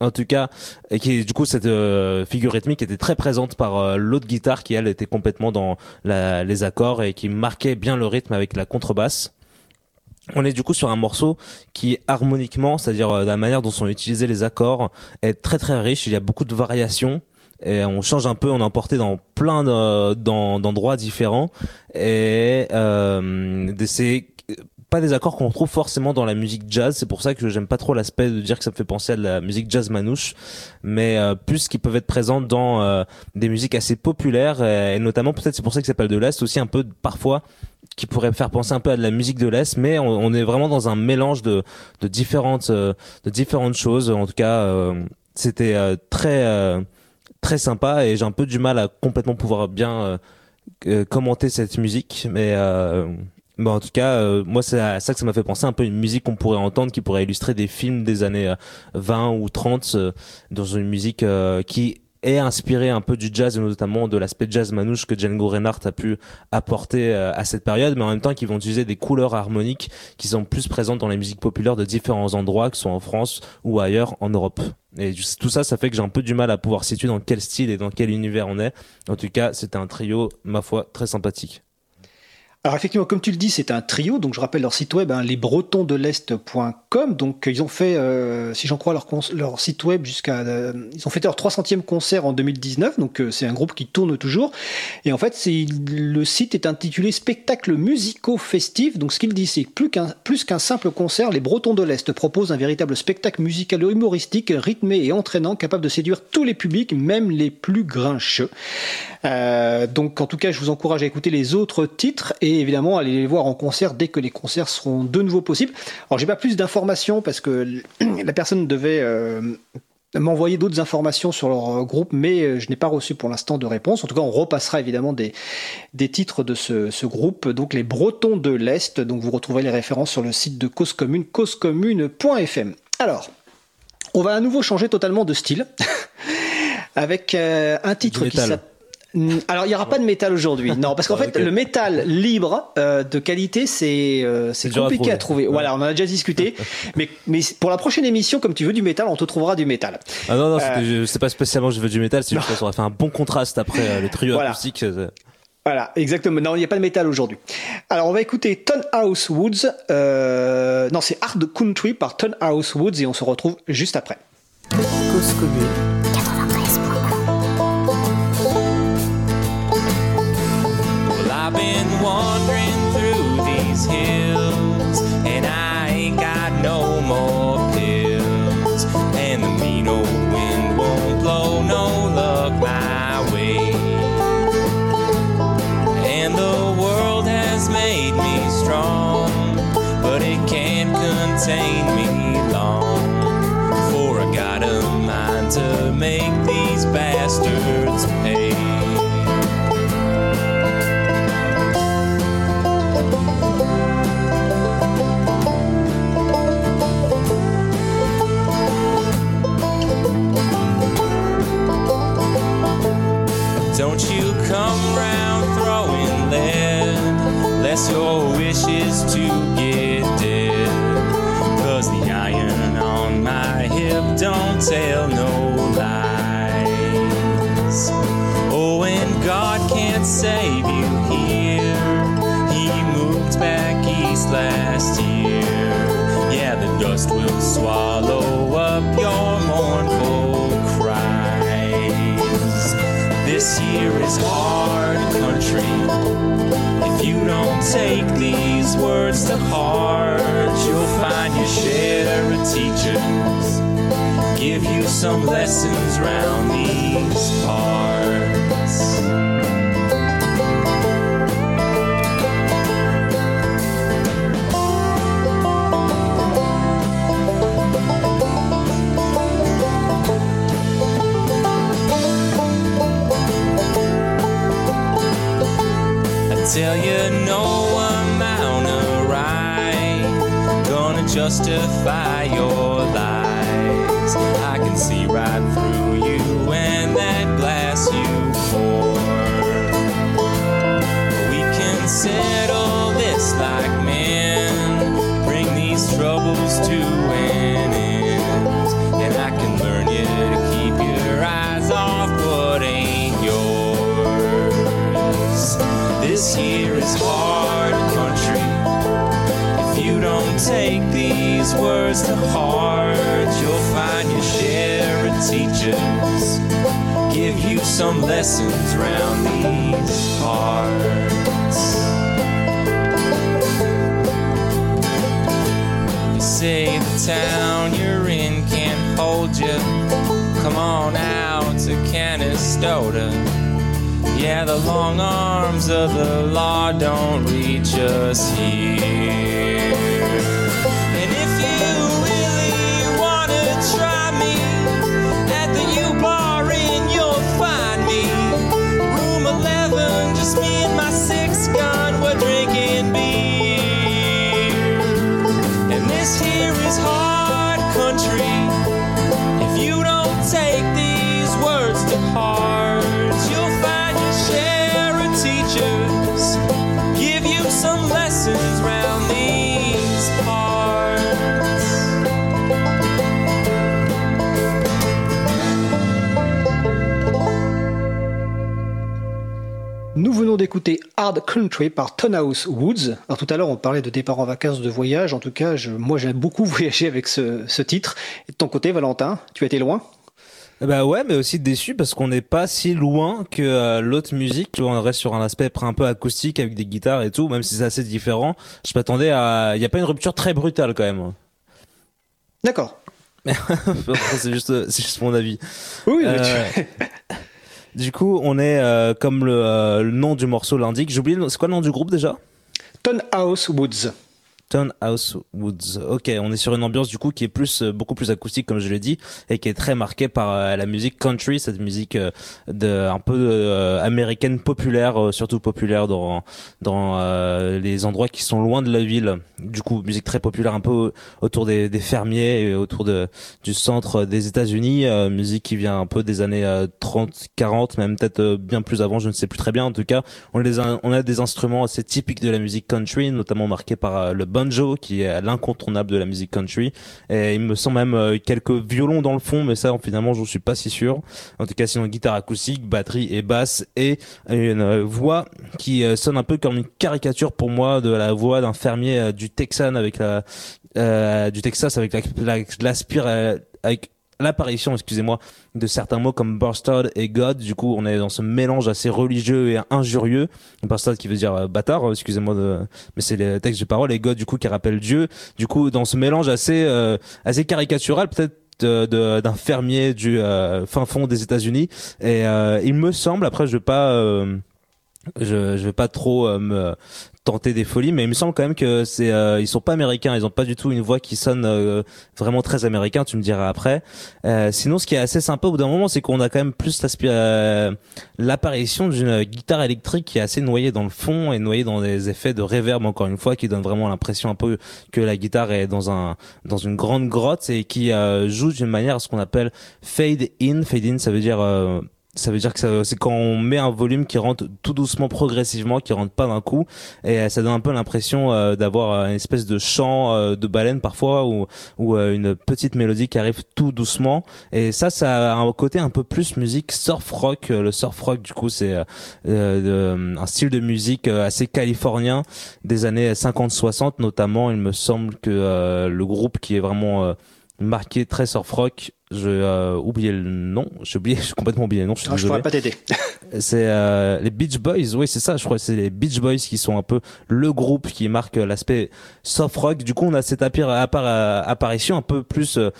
en tout cas, et qui du coup cette euh, figure rythmique était très présente par euh, l'autre guitare qui elle était complètement dans la- les accords et qui marquait bien le rythme avec la contrebasse. On est du coup sur un morceau qui harmoniquement, c'est-à-dire euh, la manière dont sont utilisés les accords, est très très riche. Il y a beaucoup de variations et on change un peu, on est emporté dans plein d'endroits différents et euh, c'est pas des accords qu'on retrouve forcément dans la musique jazz. C'est pour ça que j'aime pas trop l'aspect de dire que ça me fait penser à de la musique jazz manouche, mais euh, plus qui peuvent être présentes dans euh, des musiques assez populaires et, notamment peut-être c'est pour ça que ça s'appelle de l'Est aussi un peu parfois qui pourrait faire penser un peu à de la musique de l'Est, mais on, est vraiment dans un mélange de, de différentes de différentes choses. En tout cas, c'était très très sympa et j'ai un peu du mal à complètement pouvoir bien commenter cette musique, mais bah en tout cas, euh, moi c'est à ça que ça m'a fait penser un peu une musique qu'on pourrait entendre qui pourrait illustrer des films des années 20 euh, ou 30 euh, dans une musique qui est inspirée un peu du jazz et notamment de l'aspect jazz manouche que Django Reinhardt a pu apporter à cette période, mais en même temps qui vont utiliser des couleurs harmoniques qui sont plus présentes dans la musique populaire de différents endroits, que ce soit en France ou ailleurs en Europe. Et tout ça, ça fait que j'ai un peu du mal à pouvoir situer dans quel style et dans quel univers on est. En tout cas, c'était un trio, ma foi, très sympathique. Alors effectivement, comme tu le dis, c'est un trio. Donc je rappelle leur site web, hein. Donc ils ont fait, euh, si j'en crois leur, site web, jusqu'à, euh, ils ont fait leur 300e concert en 2019. Donc euh, c'est un groupe qui tourne toujours. Et en fait, le site est intitulé Spectacle musicaux festif. Donc ce qu'il dit, c'est plus qu'un plus qu'un simple concert, les Bretons de l'Est proposent un véritable spectacle musical humoristique, rythmé et entraînant, capable de séduire tous les publics, même les plus grincheux. donc en tout cas, je vous encourage à écouter les autres titres et et évidemment aller les voir en concert dès que les concerts seront de nouveau possibles. Alors j'ai pas plus d'informations parce que la personne devait euh, m'envoyer d'autres informations sur leur euh, groupe, mais euh, je n'ai pas reçu pour l'instant de réponse. En tout cas, on repassera évidemment des, des titres de ce, groupe, donc les Bretons de l'Est. Donc vous retrouverez les références sur le site de Cause Commune, causecommune.fm. Alors, on va à nouveau changer totalement de style avec un titre qui s'appelle alors, il n'y aura pas de métal aujourd'hui. Non, parce qu'en fait, le métal libre euh, de qualité, c'est euh, c'est compliqué à trouver. Voilà, on en a déjà discuté. mais, mais pour la prochaine émission, comme tu veux du métal, on te trouvera du métal. Ah non, non, euh, c'est pas spécialement je veux du métal, c'est juste qu'on aurait fait un bon contraste après le trio acoustique. Voilà, exactement. Non, il n'y a pas de métal aujourd'hui. Alors, on va écouter Ton House Woods. non, c'est Hard Country par Ton House Woods et on se retrouve juste après. Cause commune tell no lies. Oh, and God can't save you here. He moved back east last year. Yeah, the dust will swallow up your mournful cries. This year is hard country. Take these words to heart, you'll find your share of teachers give you some lessons round these parts. Tell you justify your lies. I can see right through you and that glass you pour. We can settle this like men, bring these troubles to words to heart, you'll find your share of teachers. Give you some lessons round these parts. You say the town you're in can't hold you. Come on out to Canastota. Yeah, the long arms of the law don't reach us here. D'écouter Hard Country par Tonhouse Woods. Alors tout à l'heure, on parlait de départ en vacances, de voyage. En tout cas, je- moi, j'aime beaucoup voyager avec ce, ce titre. Et de ton côté, Valentin, tu as été loin? Bah ouais, mais aussi déçu parce qu'on n'est pas si loin que euh, l'autre musique. Tu vois, on reste sur un aspect un peu acoustique avec des guitares et tout, même si c'est assez différent. Je m'attendais à, il y a pas une rupture très brutale quand même. D'accord. c'est juste, c'est juste mon avis. Oui, mais Euh, tu- Du coup, on est euh, comme le, euh, le nom du morceau l'indique. J'ai oublié, c'est quoi le nom du groupe déjà? Tonhouse Woods. House Woods. Ok, on est sur une ambiance du coup qui est plus euh, beaucoup plus acoustique comme je l'ai dit et qui est très marquée par euh, la musique country, cette musique euh, de un peu euh, américaine populaire, euh, surtout populaire dans dans euh, les endroits qui sont loin de la ville. Du coup, musique très populaire un peu autour des, des fermiers et autour de du centre des États-Unis, musique qui vient un peu des années euh, 30, 40, même peut-être bien plus avant, je ne sais plus très bien. En tout cas, on a des, on a des instruments assez typiques de la musique country, notamment marqués par le banjo, qui est l'incontournable de la musique country. Et il me semble même euh, quelques violons dans le fond, mais ça, finalement, je suis pas si sûr. En tout cas, sinon, guitare acoustique, batterie et basse, et une euh, voix qui euh, sonne un peu comme une caricature pour moi de la voix d'un fermier du Texan avec la, du Texas avec la, la, euh, avec l'apparition, excusez-moi, de certains mots comme bastard et God. Du coup, on est dans ce mélange assez religieux et injurieux. Bastard qui veut dire euh, bâtard, euh, excusez-moi, de... mais c'est les textes de parole. Et God, du coup, qui rappelle Dieu. Du coup, dans ce mélange assez, euh, assez caricatural, peut-être d'un fermier du euh, fin fond des États-Unis. Et euh, il me semble, après, je vais pas, euh, je, je vais pas trop euh, me tenter des folies, mais il me semble quand même que c'est, euh, ils sont pas américains, ils ont pas du tout une voix qui sonne euh, vraiment très américain. Tu me diras après. Euh, sinon, ce qui est assez sympa au bout d'un moment, c'est qu'on a quand même plus euh, l'apparition d'une guitare électrique qui est assez noyée dans le fond et noyée dans des effets de reverb encore une fois, qui donne vraiment l'impression un peu que la guitare est dans un dans une grande grotte et qui euh, joue d'une manière ce qu'on appelle fade in. Fade in, ça veut dire euh, ça veut dire que c'est quand on met un volume qui rentre tout doucement, progressivement, qui rentre pas d'un coup, et euh, ça donne un peu l'impression euh, d'avoir euh, une espèce de chant euh, de baleine parfois, ou, ou euh, une petite mélodie qui arrive tout doucement. Et ça, ça a un côté un peu plus musique surf rock. Euh, Le surf rock, du coup, c'est un style de musique assez californien des années 50-60, notamment. Il me semble que le groupe qui est vraiment marqué très surf rock, je euh, oublié le nom, j'ai oublié, j'ai complètement oublié le nom. Je suis Ah, je pourrais pas t'aider. C'est euh, les Beach Boys, oui c'est ça, je crois que c'est les Beach Boys qui sont un peu le groupe qui marque l'aspect soft rock. Du coup on a cette appar- apparition un peu plus euh,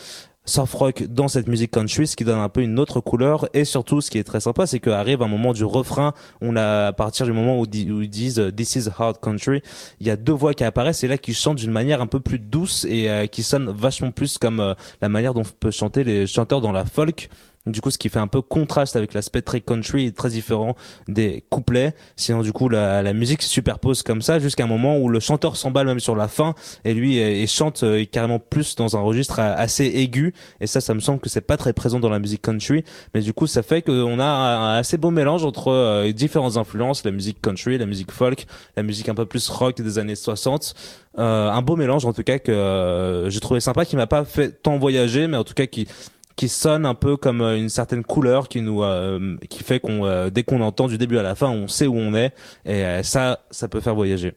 soft rock dans cette musique country, ce qui donne un peu une autre couleur. Et surtout ce qui est très sympa, c'est qu'arrive un moment du refrain, on a à partir du moment où, ils disent euh, This is hard country, il y a deux voix qui apparaissent et là qui chantent d'une manière un peu plus douce et euh, qui sonne vachement plus comme euh, la manière dont peut chanter les chanteurs dans la folk. Du coup, ce qui fait un peu contraste avec l'aspect très country et très différent des couplets. Sinon, du coup, la, la musique se superpose comme ça jusqu'à un moment où le chanteur s'emballe même sur la fin et lui et chante euh, carrément plus dans un registre euh, assez aigu. Et ça, ça me semble que c'est pas très présent dans la musique country. Mais du coup, ça fait qu'on a un, assez beau mélange entre euh, différentes influences, la musique country, la musique folk, la musique un peu plus rock des années 60. Euh, un beau mélange en tout cas que euh, j'ai trouvé sympa, qui m'a pas fait tant voyager, mais en tout cas qui qui sonne un peu comme euh, une certaine couleur qui nous euh, qui fait qu'on euh, dès qu'on entend du début à la fin on sait où on est. Et euh, ça ça peut faire voyager.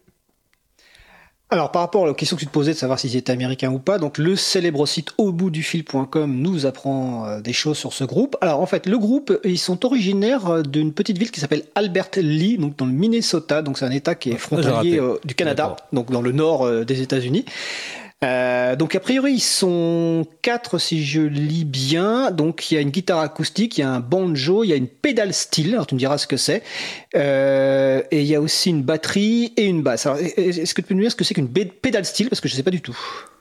Alors, par rapport à la question que tu te posais de savoir si c'était américain ou pas, donc le célèbre site auboutdufil.com nous apprend des choses sur ce groupe. Alors, en fait, le groupe, ils sont originaires d'une petite ville qui s'appelle Albert Lee, donc dans le Minnesota, donc c'est un état qui est j'ai frontalier du Canada, donc dans le nord des États-Unis. Euh, donc a priori ils sont quatre si je lis bien. Donc il y a une guitare acoustique, il y a un banjo, il y a une pédale steel. Alors tu me diras ce que c'est. Euh, et il y a aussi une batterie et une basse. Est-ce que tu peux nous dire ce que c'est qu'une pédale steel parce que je sais pas du tout.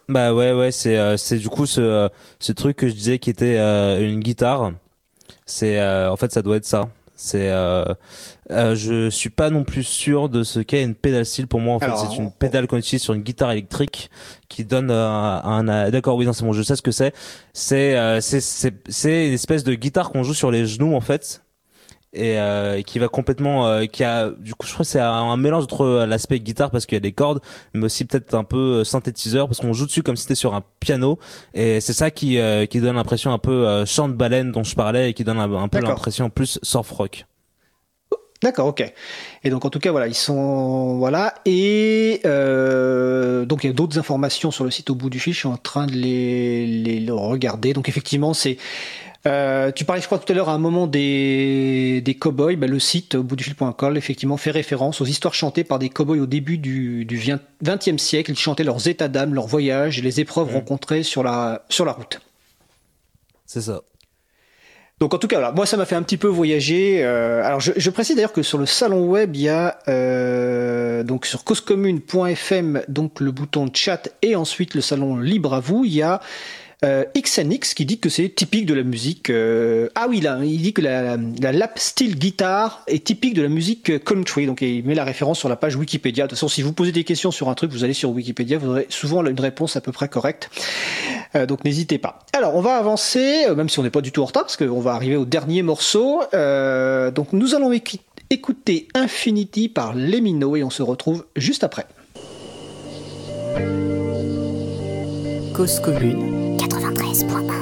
Bah ouais ouais c'est euh, c'est du coup ce ce truc que je disais qui était une guitare. C'est en fait ça doit être ça. C'est euh, je suis pas non plus sûr de ce qu'est une pédale steel pour moi en fait. C'est une pédale qu'on utilise sur une guitare électrique qui donne euh, un, un- d'accord oui non c'est bon je sais ce que c'est. C'est euh, c'est c'est c'est une espèce de guitare qu'on joue sur les genoux en fait. Et euh, qui va complètement euh, qui a du coup je crois que c'est un, mélange entre euh, l'aspect guitare parce qu'il y a des cordes mais aussi peut-être un peu euh, synthétiseur parce qu'on joue dessus comme si c'était sur un piano. Et c'est ça qui euh, qui donne l'impression un peu euh, chant de baleine dont je parlais et qui donne un, un peu l'impression plus surf rock D'accord, ok. Et donc en tout cas voilà, ils sont voilà et euh, donc il y a d'autres informations sur le site au bout du fil. Je suis en train de les, les, les regarder. Donc effectivement c'est euh, tu parlais, je crois, tout à l'heure à un moment des, des cowboys. Bah, le site au bout du fil.com effectivement fait référence aux histoires chantées par des cowboys au début du, du 20e siècle. Ils chantaient leurs états d'âme, leurs voyages et les épreuves Mhm. rencontrées sur la, sur la route. c'est ça Donc en tout cas, voilà, moi ça m'a fait un petit peu voyager. Euh, alors je, précise d'ailleurs que sur le salon web, il y a euh, donc sur causecommune.fm donc le bouton chat et ensuite le salon libre à vous. Il y a euh, XNX qui dit que c'est typique de la musique. euh, ah oui, il dit que la, la lap steel guitare est typique de la musique country. Donc il met la référence sur la page Wikipédia. De toute façon, si vous posez des questions sur un truc, vous allez sur Wikipédia, vous aurez souvent une réponse à peu près correcte. Euh, donc n'hésitez pas. Alors on va avancer, euh, même si on n'est pas du tout en retard, parce qu'on va arriver au dernier morceau. Euh, donc nous allons écouter Infinity par Lemino et on se retrouve juste après. Cause 93.1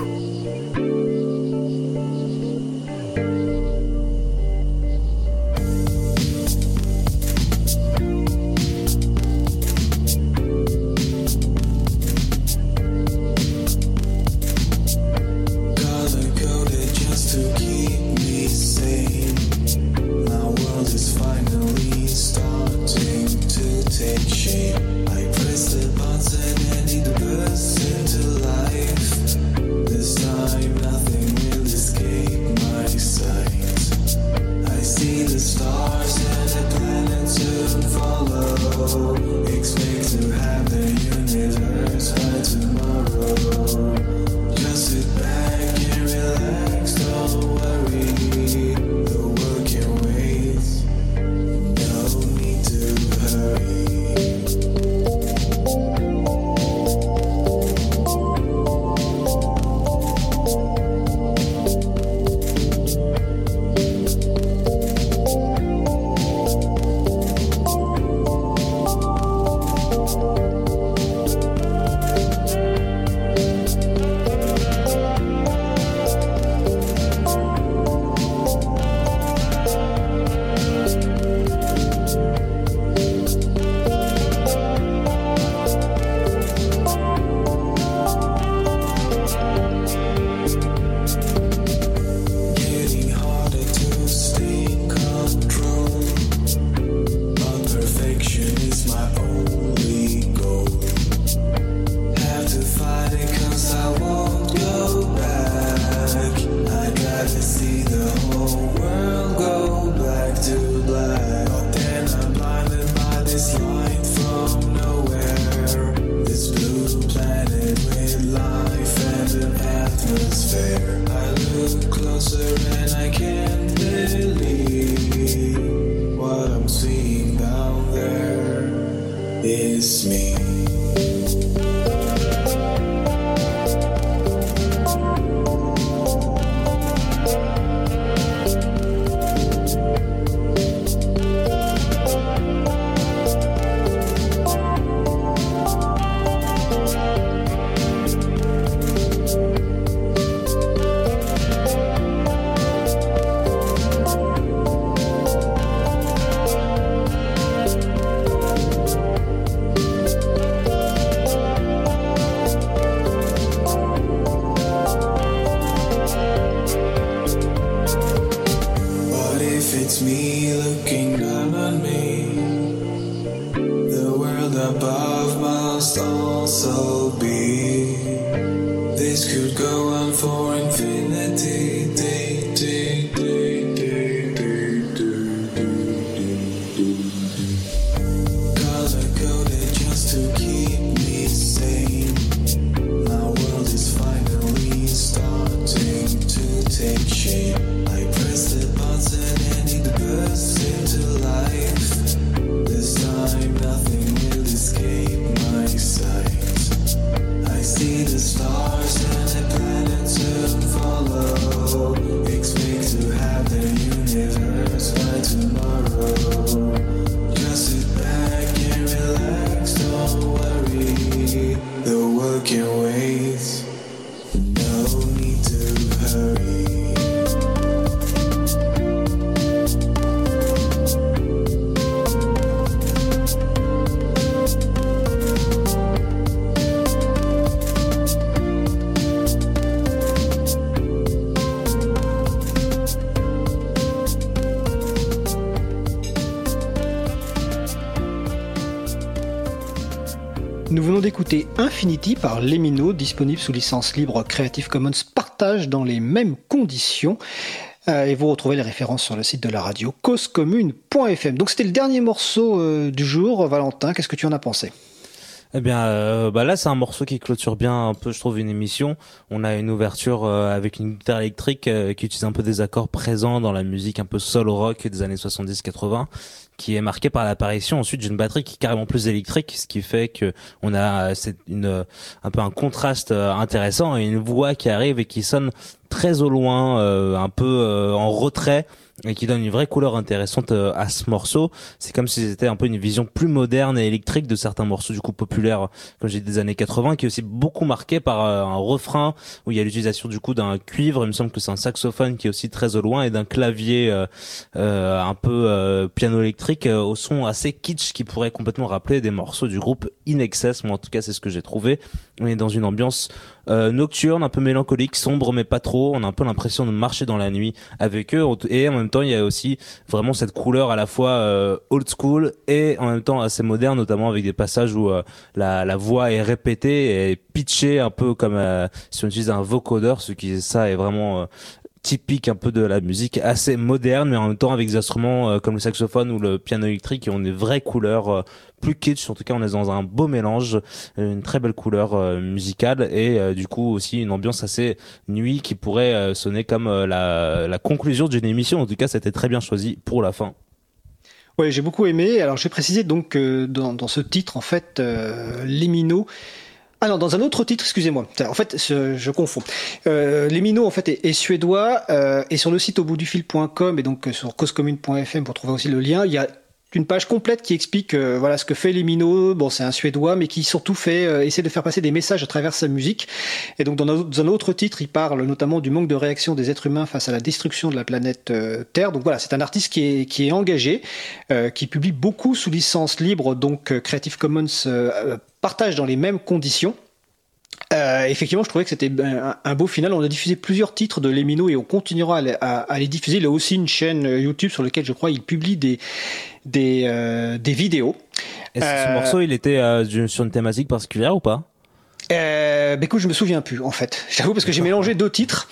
Infinity par Lemino, disponible sous licence libre Creative Commons partage dans les mêmes conditions. Euh, et vous retrouvez les références sur le site de la radio causecommune.fm. Donc c'était le dernier morceau euh, du jour. Valentin, qu'est-ce que tu en as pensé? Eh bien, euh, bah là, c'est un morceau qui clôture bien un peu, je trouve, une émission. On a une ouverture euh, avec une guitare électrique euh, qui utilise un peu des accords présents dans la musique un peu soul rock des années 70-80 qui est marquée par l'apparition ensuite d'une batterie qui est carrément plus électrique, ce qui fait que on a euh, une euh, un peu un contraste euh, intéressant et une voix qui arrive et qui sonne très au loin, un peu en retrait et qui donne une vraie couleur intéressante euh, à ce morceau. C'est comme si c'était un peu une vision plus moderne et électrique de certains morceaux du coup populaires, comme j'ai des années 80, qui est aussi beaucoup marqué par euh, un refrain où il y a l'utilisation du coup d'un cuivre. Il me semble que c'est un saxophone qui est aussi très au loin et d'un clavier euh, euh, un peu euh, piano électrique euh, au son assez kitsch qui pourrait complètement rappeler des morceaux du groupe In Excess. Moi en tout cas c'est ce que j'ai trouvé. On est dans une ambiance euh, nocturne, un peu mélancolique, sombre mais pas trop. On a un peu l'impression de marcher dans la nuit avec eux. Et en même temps, il y a aussi vraiment cette couleur à la fois euh, old school et en même temps assez moderne, notamment avec des passages où euh, la, la voix est répétée et pitchée un peu comme euh, si on utilise un vocodeur. Ce qui ça est vraiment euh, typique un peu de la musique assez moderne mais en même temps avec des instruments euh, comme le saxophone ou le piano électrique qui ont des vraies couleurs euh, plus kitsch en tout cas on est dans un beau mélange euh, une très belle couleur musicale et du coup aussi une ambiance assez nuit qui pourrait sonner comme la, la conclusion d'une émission en tout cas c'était très bien choisi pour la fin Ouais, j'ai beaucoup aimé. Alors, j'ai précisé donc dans, ce titre, en fait, euh, Lemino. Ah non, dans un autre titre, excusez-moi. En fait, je, confonds. Euh, Lemino, en fait, est, suédois euh, et sur le site au et donc euh, sur causecommune.fm pour trouver aussi le lien, il y a une page complète qui explique euh, voilà ce que fait Lemino. Bon, c'est un suédois, mais qui surtout fait essaie de faire passer des messages à travers sa musique. Et donc dans un, autre titre, il parle notamment du manque de réaction des êtres humains face à la destruction de la planète Terre. Donc voilà, c'est un artiste qui est qui est engagé, qui publie beaucoup sous licence libre, donc Creative Commons partage dans les mêmes conditions. Euh, effectivement, je trouvais que c'était un, un beau final. On a diffusé plusieurs titres de Lemino et on continuera à, les- à- à les diffuser. Il a aussi une chaîne YouTube sur laquelle je crois il publie des des, euh, des vidéos. est-ce que ce Euh, morceau il était euh, sur une thématique particulière ou pas? Euh, bah écoute, je me souviens plus en fait. J'avoue parce que j'ai mélangé deux titres.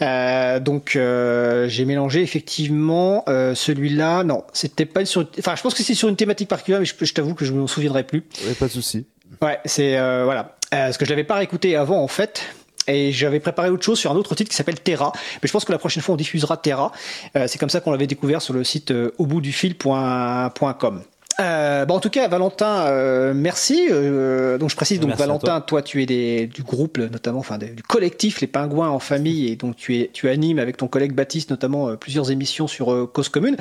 Euh, donc euh, j'ai mélangé effectivement euh, celui-là. Non, c'était pas sur. Enfin, je pense que c'est sur une thématique particulière, mais je, je t'avoue que je me souviendrai plus. pas de souci Ouais, c'est euh, voilà. Euh, parce que je l'avais pas réécouté avant en fait. Et j'avais préparé autre chose sur un autre titre qui s'appelle Terra. Mais je pense que la prochaine fois on diffusera Terra. Euh, c'est comme ça qu'on l'avait découvert sur le site euh, Euh, en tout cas, Valentin, euh, merci. Euh, donc, je précise, donc Merci Valentin, toi. tu es des, du groupe, notamment, enfin, des- du collectif Les Pingouins en famille, et donc tu es, tu animes avec ton collègue Baptiste, notamment, euh, plusieurs émissions sur euh, Cause Commune.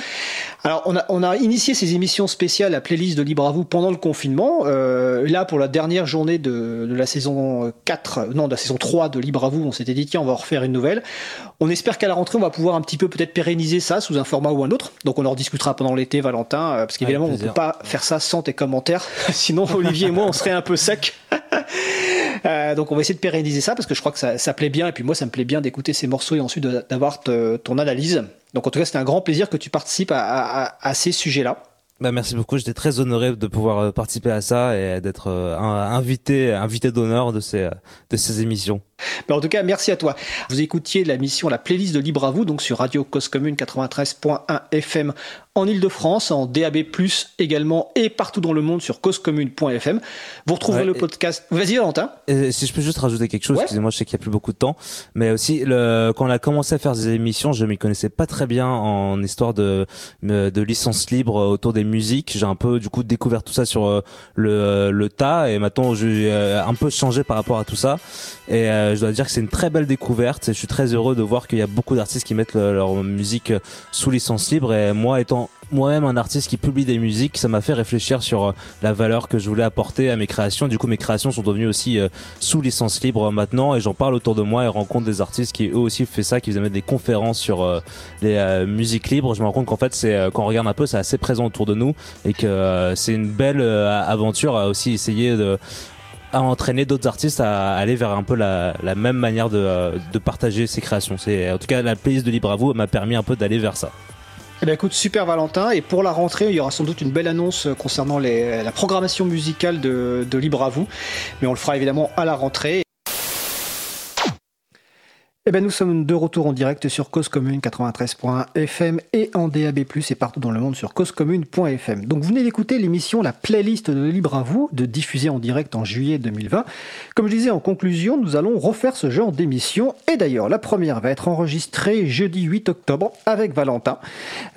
Alors, on a, on a initié ces émissions spéciales à playlist de Libre à vous pendant le confinement. Euh, là, pour la dernière journée de, de la saison 4, non, de la saison 3 de Libre à vous, on s'était dit, tiens, on va en refaire une nouvelle. On espère qu'à la rentrée, on va pouvoir un petit peu peut-être pérenniser ça sous un format ou un autre. Donc, on en rediscutera pendant l'été, Valentin, euh, parce qu'évidemment, on plaisir. peut pas faire ça sans tes commentaires. Sinon, Olivier et moi, on serait un peu sec. Euh, donc on va essayer de pérenniser ça parce que je crois que ça, ça plaît bien et puis moi ça me plaît bien d'écouter ces morceaux et ensuite d'avoir ton analyse. Donc en tout cas c'était un grand plaisir que tu participes à, à- à- à ces sujets-là. Bah, merci beaucoup. J'étais très honoré de pouvoir euh, participer à ça et d'être euh, invité, invité d'honneur de ces, de ces émissions. Bah, en tout cas, merci à toi. Vous écoutiez la mission, la playlist de Libre à vous, donc sur Radio Cause Commune 93.1 FM en Ile-de-France, en DAB+, également, et partout dans le monde sur causecommune.fm. Vous retrouverez le podcast. Vas-y, Valentin. Et si je peux juste rajouter quelque chose, excusez-moi, je sais qu'il n'y a plus beaucoup de temps, mais aussi, le, quand on a commencé à faire des émissions, je m'y connaissais pas très bien en histoire de, de licence libre autour des musiques. J'ai un peu, du coup, découvert tout ça sur euh, le, le tas, et maintenant, j'ai euh, un peu changé par rapport à tout ça. Et euh, je dois dire que c'est une très belle découverte, et je suis très heureux de voir qu'il y a beaucoup d'artistes qui mettent leur musique sous licence libre, et moi, étant moi-même un artiste qui publie des musiques, ça m'a fait réfléchir sur euh, la valeur que je voulais apporter à mes créations. Du coup, mes créations sont devenues aussi euh, sous licence libre maintenant et j'en parle autour de moi et rencontre des artistes qui eux aussi font ça, qui faisaient des conférences sur euh, les musiques libres. Je me rends compte qu'en fait, c'est quand on regarde un peu, c'est assez présent autour de nous et que c'est une belle aventure à aussi essayer de à entraîner d'autres artistes à aller vers un peu la, même manière de, de partager ses créations. C'est en tout cas la playlist de Libre à vous m'a permis un peu d'aller vers ça. Eh bien écoute, super Valentin. Et pour la rentrée, il y aura sans doute une belle annonce concernant la programmation musicale de, de Libre à vous. Mais on le fera évidemment à la rentrée. Eh ben, nous sommes de retour en direct sur Cause Commune 93.1 FM et en DAB+, et partout dans le monde sur causecommune.fm. Donc, vous venez d'écouter l'émission La Playlist de Libre à vous, de diffuser en direct en juillet 2020. Comme je disais en conclusion, nous allons refaire ce genre d'émission. Et d'ailleurs, la première va être enregistrée jeudi 8 octobre avec Valentin.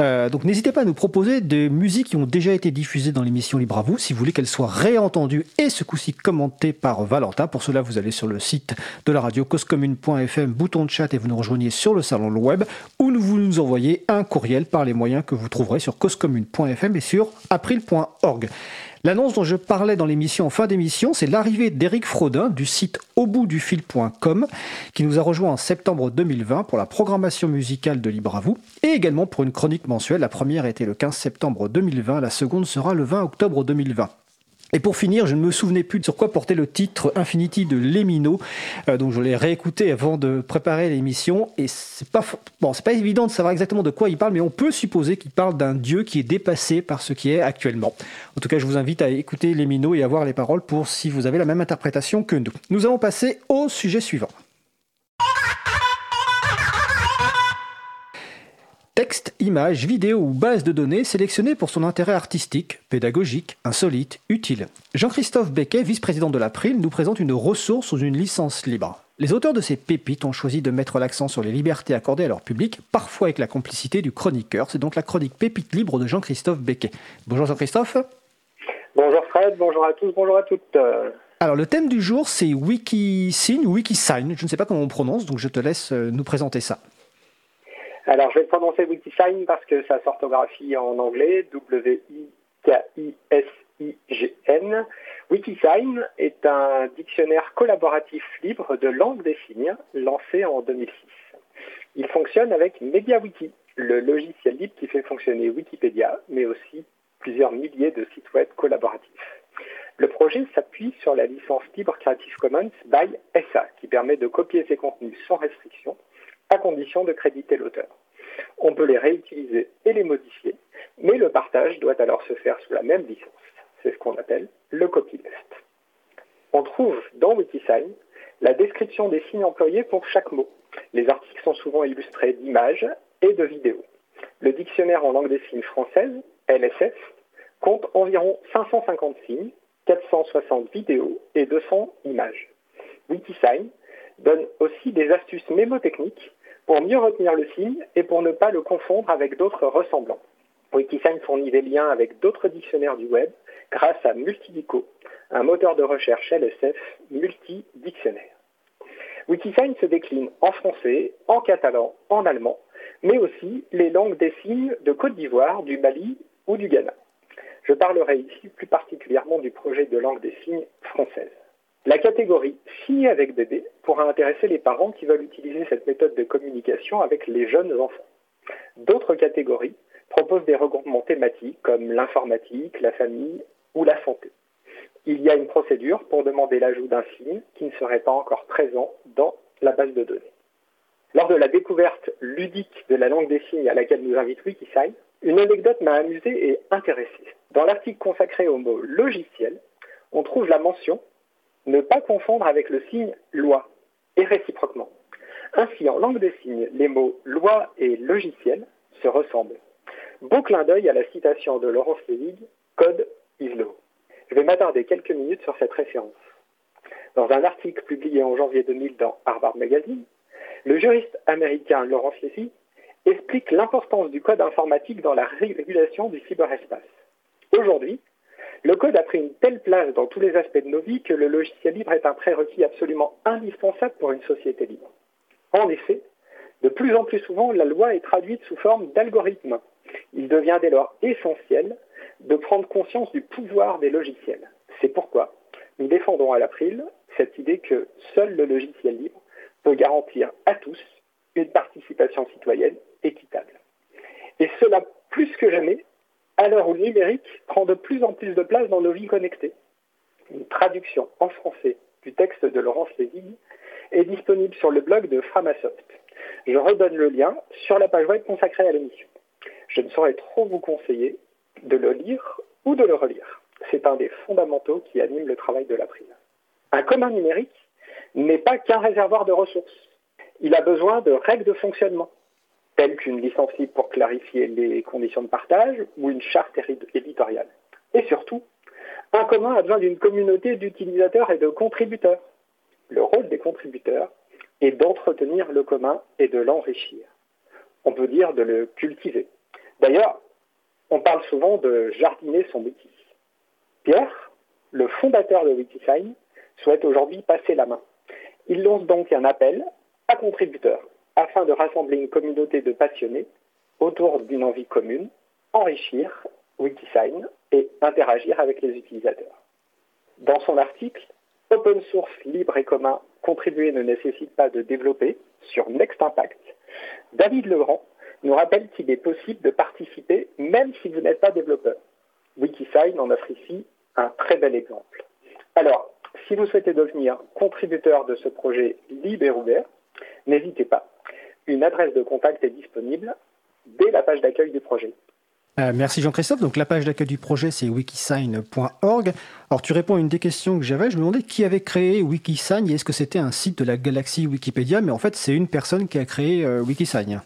Euh, donc, n'hésitez pas à nous proposer des musiques qui ont déjà été diffusées dans l'émission Libre à vous, si vous voulez qu'elles soient réentendues et ce coup-ci commentées par Valentin. Pour cela, vous allez sur le site de la radio causecommune.fm, bouton chat et vous nous rejoignez sur le salon web ou vous nous envoyez un courriel par les moyens que vous trouverez sur causecommune.fm et sur april.org. L'annonce dont je parlais dans l'émission en fin d'émission, c'est l'arrivée d'Éric Frodin du site auboutdufil.com qui nous a rejoint en septembre 2020 pour la programmation musicale de Libre à vous et également pour une chronique mensuelle. La première était le 15 septembre 2020, la seconde sera le 20 octobre 2020. Et pour finir, je ne me souvenais plus de sur quoi portait le titre Infinity de Lemino, euh, donc je l'ai réécouté avant de préparer l'émission. Et c'est pas bon, c'est pas évident de savoir exactement de quoi il parle, mais on peut supposer qu'il parle d'un dieu qui est dépassé par ce qui est actuellement. En tout cas, je vous invite à écouter Lemino et à voir les paroles pour si vous avez la même interprétation que nous. Nous allons passer au sujet suivant. Texte, images, vidéos ou bases de données sélectionnées pour son intérêt artistique, pédagogique, insolite, utile. Jean-Christophe Becquet, vice-président de l'April, nous présente une ressource sous une licence libre. Les auteurs de ces pépites ont choisi de mettre l'accent sur les libertés accordées à leur public, parfois avec la complicité du chroniqueur. C'est donc la chronique Pépite libre de Jean-Christophe Becquet. Bonjour Jean-Christophe. Bonjour Fred, bonjour à tous, bonjour à toutes. Alors le thème du jour c'est Wikisign ou Wikisign, je ne sais pas comment on prononce, donc je te laisse euh, nous présenter ça. Alors, je vais prononcer Wikisign parce que ça s'orthographie en anglais, W-I-K-I-S-I-G-N. Wikisign est un dictionnaire collaboratif libre de langue des signes lancé en 2006. Il fonctionne avec MediaWiki, le logiciel libre qui fait fonctionner Wikipédia, mais aussi plusieurs milliers de sites web collaboratifs. Le projet s'appuie sur la licence libre Creative Commons by SA, qui permet de copier ses contenus sans restriction à condition de créditer l'auteur. On peut les réutiliser et les modifier, mais le partage doit alors se faire sous la même licence. C'est ce qu'on appelle le copyleft. On trouve dans Wikisign la description des signes employés pour chaque mot. Les articles sont souvent illustrés d'images et de vidéos. Le dictionnaire en langue des signes française, LSF, compte environ 550 signes, 460 vidéos et 200 images. Wikisign donne aussi des astuces mémotechniques pour mieux retenir le signe et pour ne pas le confondre avec d'autres ressemblants. Wikisign fournit des liens avec d'autres dictionnaires du web grâce à Multidico, un moteur de recherche LSF multidictionnaire. Wikisign se décline en français, en catalan, en allemand, mais aussi les langues des signes de Côte d'Ivoire, du Mali ou du Ghana. Je parlerai ici plus particulièrement du projet de langue des signes française. La catégorie Signer avec bébé pourra intéresser les parents qui veulent utiliser cette méthode de communication avec les jeunes enfants. D'autres catégories proposent des regroupements thématiques comme l'informatique, la famille ou la santé. Il y a une procédure pour demander l'ajout d'un signe qui ne serait pas encore présent dans la base de données. Lors de la découverte ludique de la langue des signes à laquelle nous invite Wikisign, Une anecdote m'a amusé et intéressé. Dans l'article consacré au mot logiciel, on trouve la mention ne pas confondre avec le signe loi et réciproquement. Ainsi, en langue des signes, les mots loi et logiciel se ressemblent. Beau clin d'œil à la citation de Laurence Levig, Code is law. Je vais m'attarder quelques minutes sur cette référence. Dans un article publié en janvier 2000 dans Harvard Magazine, le juriste américain Laurence Levig explique l'importance du code informatique dans la régulation du cyberespace. Aujourd'hui, le code a pris une telle place dans tous les aspects de nos vies que le logiciel libre est un prérequis absolument indispensable pour une société libre. En effet, de plus en plus souvent, la loi est traduite sous forme d'algorithme. Il devient dès lors essentiel de prendre conscience du pouvoir des logiciels. C'est pourquoi nous défendons à l'April cette idée que seul le logiciel libre peut garantir à tous une participation citoyenne équitable. Et cela plus que jamais à l'heure où le numérique prend de plus en plus de place dans nos vies connectées. Une traduction en français du texte de Laurence Lévy est disponible sur le blog de Framasoft. Je redonne le lien sur la page web consacrée à l'émission. Je ne saurais trop vous conseiller de le lire ou de le relire. C'est un des fondamentaux qui anime le travail de l'April. Un commun numérique n'est pas qu'un réservoir de ressources. Il a besoin de règles de fonctionnement, telles qu'une licence libre pour clarifier les conditions de partage ou une charte éditoriale. Et surtout, un commun a besoin d'une communauté d'utilisateurs et de contributeurs. Le rôle des contributeurs est d'entretenir le commun et de l'enrichir. On peut dire de le cultiver. D'ailleurs, on parle souvent de jardiner son wiki. Pierre, le fondateur de Wikisign, souhaite aujourd'hui passer la main. Il lance donc un appel à contributeurs afin de rassembler une communauté de passionnés autour d'une envie commune, enrichir Wikisign et interagir avec les utilisateurs. Dans son article Open source libre et commun, contribuer ne nécessite pas de développer sur Next Impact, David Legrand nous rappelle qu'il est possible de participer même si vous n'êtes pas développeur. Wikisign en offre ici un très bel exemple. Alors, si vous souhaitez devenir contributeur de ce projet libre et ouvert, n'hésitez pas. Une adresse de contact est disponible dès la page d'accueil du projet. Euh, merci Jean-Christophe. Donc la page d'accueil du projet c'est wikisign.org. Alors tu réponds à une des questions que j'avais. Je me demandais qui avait créé Wikisign et est-ce que c'était un site de la galaxie Wikipédia, mais en fait c'est une personne qui a créé euh, Wikisign.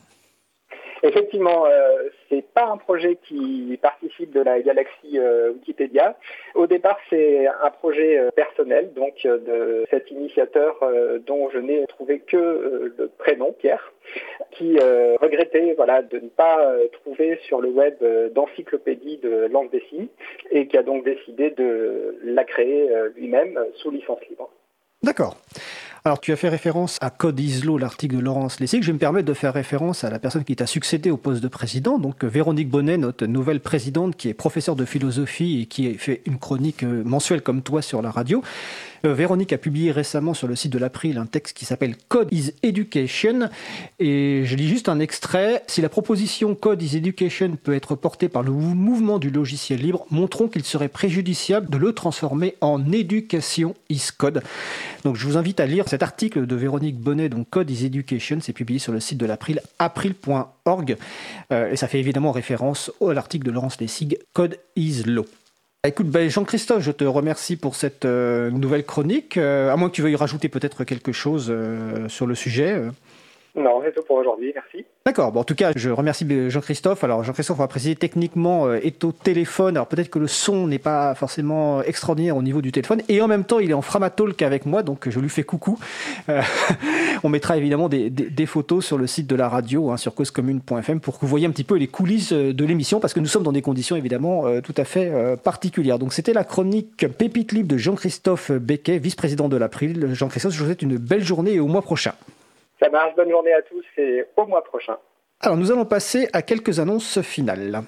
Effectivement, euh, c'est pas un projet qui participe de la galaxie euh, Wikipédia. Au départ, c'est un projet euh, personnel, donc euh, de cet initiateur dont je n'ai trouvé que le prénom, Pierre, qui regrettait voilà, de ne pas trouver sur le web d'encyclopédie de langue des signes et qui a donc décidé de la créer lui-même sous licence libre. D'accord. Alors, tu as fait référence à Code Islo, l'article de Laurence Lessig. Je vais me permettre de faire référence à la personne qui t'a succédé au poste de président, donc Véronique Bonnet, notre nouvelle présidente, qui est professeure de philosophie et qui fait une chronique euh, mensuelle comme toi sur la radio. Euh, Véronique a publié récemment sur le site de l'April un texte qui s'appelle Code is Education. Et je lis juste un extrait. Si la proposition Code is Education peut être portée par le mou- mouvement du logiciel libre, montrons qu'il serait préjudiciable de le transformer en éducation is code. Donc je vous invite à lire cet article de Véronique Bonnet, donc Code is Education, c'est publié sur le site de l'April, april.org, Euh, et ça fait évidemment référence à l'article de Laurence Lessig, Code is Law. Écoute, ben, Jean-Christophe, je te remercie pour cette euh, nouvelle chronique. Euh, à moins que tu veuilles rajouter peut-être quelque chose euh, sur le sujet. euh. Non, c'est tout pour aujourd'hui, merci. D'accord. Bon, en tout cas, je remercie Jean-Christophe. Alors, Jean-Christophe, on va préciser techniquement, euh, est au téléphone. Alors, peut-être que le son n'est pas forcément extraordinaire au niveau du téléphone. Et en même temps, il est en Framatalk avec moi, donc je lui fais coucou. Euh, on mettra évidemment des, des- des photos sur le site de la radio, hein, sur causecommune.fm, pour que vous voyez un petit peu les coulisses euh, de l'émission, parce que nous sommes dans des conditions évidemment euh, tout à fait euh, particulières. Donc, c'était la chronique Pépite Libre de Jean-Christophe Becquet, vice-président de l'April. Jean-Christophe, je vous souhaite une belle journée et au mois prochain. Bonne journée à tous et au mois prochain. Alors nous allons passer à quelques annonces finales.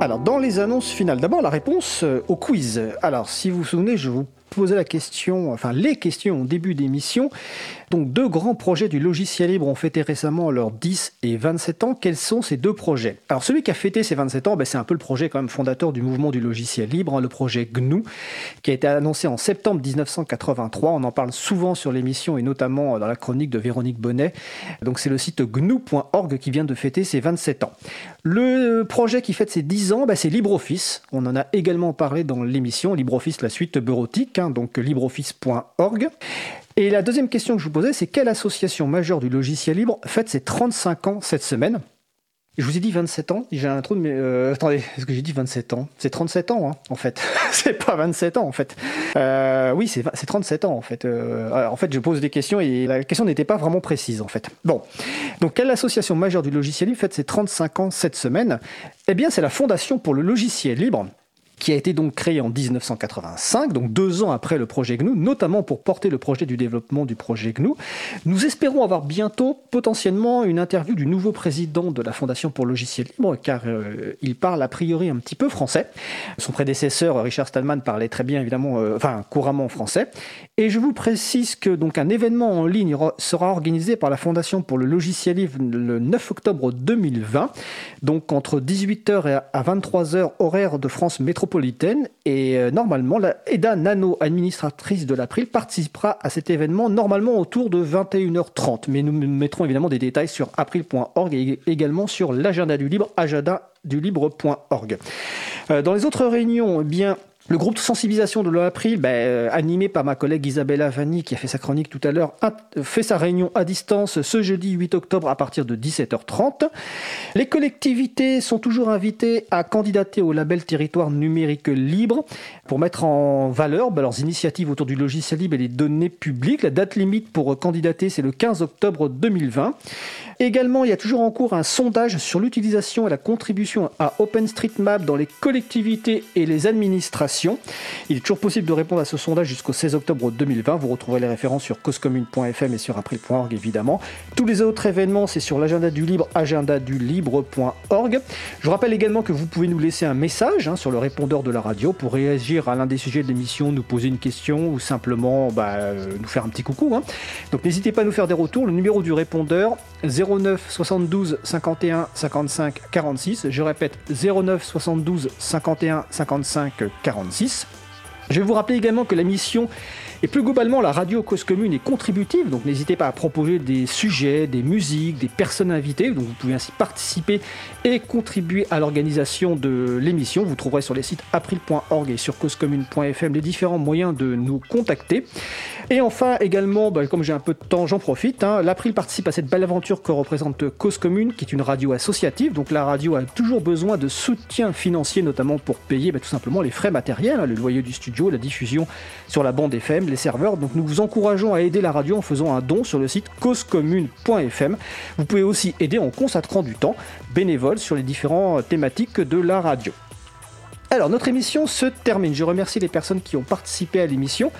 Alors dans les annonces finales, d'abord la réponse euh, au quiz. Alors si vous vous souvenez, je vous posé la question, enfin les questions au début d'émission. Donc deux grands projets du logiciel libre ont fêté récemment leurs 10 et 27 ans. Quels sont ces deux projets? Alors celui qui a fêté ses 27 ans, ben, c'est un peu le projet quand fondateur du mouvement du logiciel libre, hein, le projet GNU, qui a été annoncé en septembre 1983. On en parle souvent sur l'émission et notamment dans la chronique de Véronique Bonnet. Donc c'est le site gnu.org qui vient de fêter ses 27 ans. Le projet qui fête ses 10 ans, ben, c'est LibreOffice. On en a également parlé dans l'émission LibreOffice, la suite bureautique, hein, donc libreoffice.org. Et la deuxième question que je vous posais, c'est quelle association majeure du logiciel libre fête ses 35 ans cette semaine? Je vous ai dit 27 ans, j'ai un trou. Mais euh, attendez, est-ce que j'ai dit 27 ans? C'est 37 ans, hein, en fait. c'est pas 27 ans, en fait. Euh, oui, c'est 37 ans, en fait. Euh, en fait, je pose des questions et la question n'était pas vraiment précise, en fait. Bon. Donc, quelle association majeure du logiciel libre fête ses 35 ans cette semaine? Eh bien, c'est la Fondation pour le logiciel libre qui a été donc créé en 1985, donc deux ans après le projet GNU, notamment pour porter le projet du développement du projet GNU. Nous espérons avoir bientôt potentiellement une interview du nouveau président de la Fondation pour le logiciel libre, car euh, il parle a priori un petit peu français. Son prédécesseur Richard Stallman parlait très bien évidemment, euh, enfin couramment français. Et je vous précise que donc un événement en ligne sera organisé par la Fondation pour le logiciel libre le 9 octobre 2020, donc entre 18h et à 23h horaire de France métropolitaine et euh, normalement, la Eda Nano, administratrice de l'April, participera à cet événement normalement autour de 21h30. Mais nous mettrons évidemment des détails sur april.org et également sur l'agenda du libre, agenda du libre.org. Euh, dans les autres réunions, eh bien, le groupe de sensibilisation de l'April, ben, euh, animé par ma collègue Isabella Vanni, qui a fait sa chronique tout à l'heure, fait sa réunion à distance ce jeudi 8 octobre à partir de 17h30. Les collectivités sont toujours invitées à candidater au label territoire numérique libre pour mettre en valeur ben, leurs initiatives autour du logiciel libre et des données publiques. La date limite pour candidater, c'est le 15 octobre 2020. Également, il y a toujours en cours un sondage sur l'utilisation et la contribution à OpenStreetMap dans les collectivités et les administrations. Il est toujours possible de répondre à ce sondage jusqu'au 16 octobre 2020. Vous retrouverez les références sur causecommune.fm et sur april.org évidemment. Tous les autres événements, c'est sur l'agenda du libre, agendadulibre.org. Je vous rappelle également que vous pouvez nous laisser un message hein, sur le répondeur de la radio pour réagir à l'un des sujets de l'émission, nous poser une question ou simplement bah, euh, nous faire un petit coucou. Hein. Donc n'hésitez pas à nous faire des retours. Le numéro du répondeur 09 72 51 55 46. Je répète 09 72 51 55 46. Je vais vous rappeler également que la mission et plus globalement, la radio Cause Commune est contributive, donc n'hésitez pas à proposer des sujets, des musiques, des personnes invitées, donc vous pouvez ainsi participer et contribuer à l'organisation de l'émission. Vous trouverez sur les sites april.org et sur causecommune.fm les différents moyens de nous contacter. Et enfin, également, bah, comme j'ai un peu de temps, j'en profite, hein, l'April participe à cette belle aventure que représente Cause Commune, qui est une radio associative, donc la radio a toujours besoin de soutien financier, notamment pour payer bah, tout simplement les frais matériels, hein, le loyer du studio, la diffusion sur la bande FM, serveurs. Donc nous vous encourageons à aider la radio en faisant un don sur le site causecommune.fm. Vous pouvez aussi aider en consacrant du temps bénévole sur les différentes thématiques de la radio. Alors notre émission se termine. Je remercie les personnes qui ont participé à l'émission.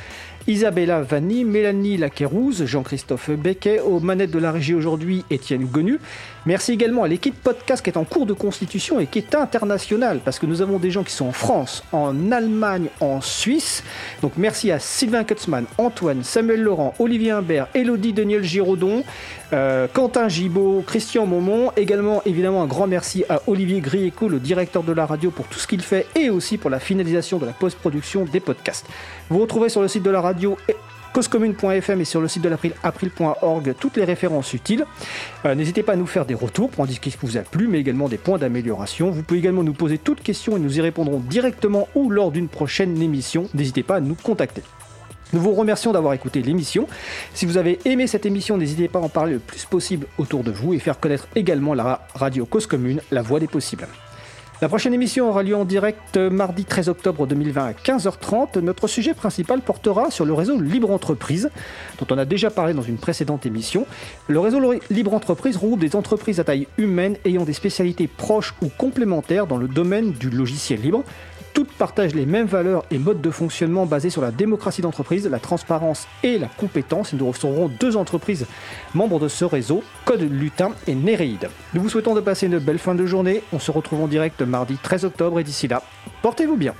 Isabella Vanni, Mélanie Laquerouse, Jean-Christophe Becquet, aux manettes de la régie aujourd'hui, Étienne Gonu. Merci également à l'équipe podcast qui est en cours de constitution et qui est internationale, parce que nous avons des gens qui sont en France, en Allemagne, en Suisse. Donc merci à Sylvain Kutzmann, Antoine, Samuel Laurent, Olivier Imbert, Elodie Daniel Giraudon, euh, Quentin Gibaud, Christian Momont. Également, évidemment, un grand merci à Olivier Grieco, le directeur de la radio, pour tout ce qu'il fait et aussi pour la finalisation de la post-production des podcasts. Vous retrouvez sur le site de la radio causecommune.fm et sur le site de l'April, april.org, toutes les références utiles. Euh, n'hésitez pas à nous faire des retours pour indiquer ce qui vous a plu, mais également des points d'amélioration. Vous pouvez également nous poser toutes questions et nous y répondrons directement ou lors d'une prochaine émission. N'hésitez pas à nous contacter. Nous vous remercions d'avoir écouté l'émission. Si vous avez aimé cette émission, n'hésitez pas à en parler le plus possible autour de vous et faire connaître également la radio Cause Commune, la voix des possibles. La prochaine émission aura lieu en direct mardi 13 octobre 2020 à 15h30. Notre sujet principal portera sur le réseau Libre Entreprise, dont on a déjà parlé dans une précédente émission. Le réseau Libre Entreprise regroupe des entreprises à taille humaine ayant des spécialités proches ou complémentaires dans le domaine du logiciel libre. Toutes partagent les mêmes valeurs et modes de fonctionnement basés sur la démocratie d'entreprise, la transparence et la compétence. Nous recevrons deux entreprises membres de ce réseau, Code Lutin et Néréide. Nous vous souhaitons de passer une belle fin de journée. On se retrouve en direct mardi 13 octobre et d'ici là, portez-vous bien.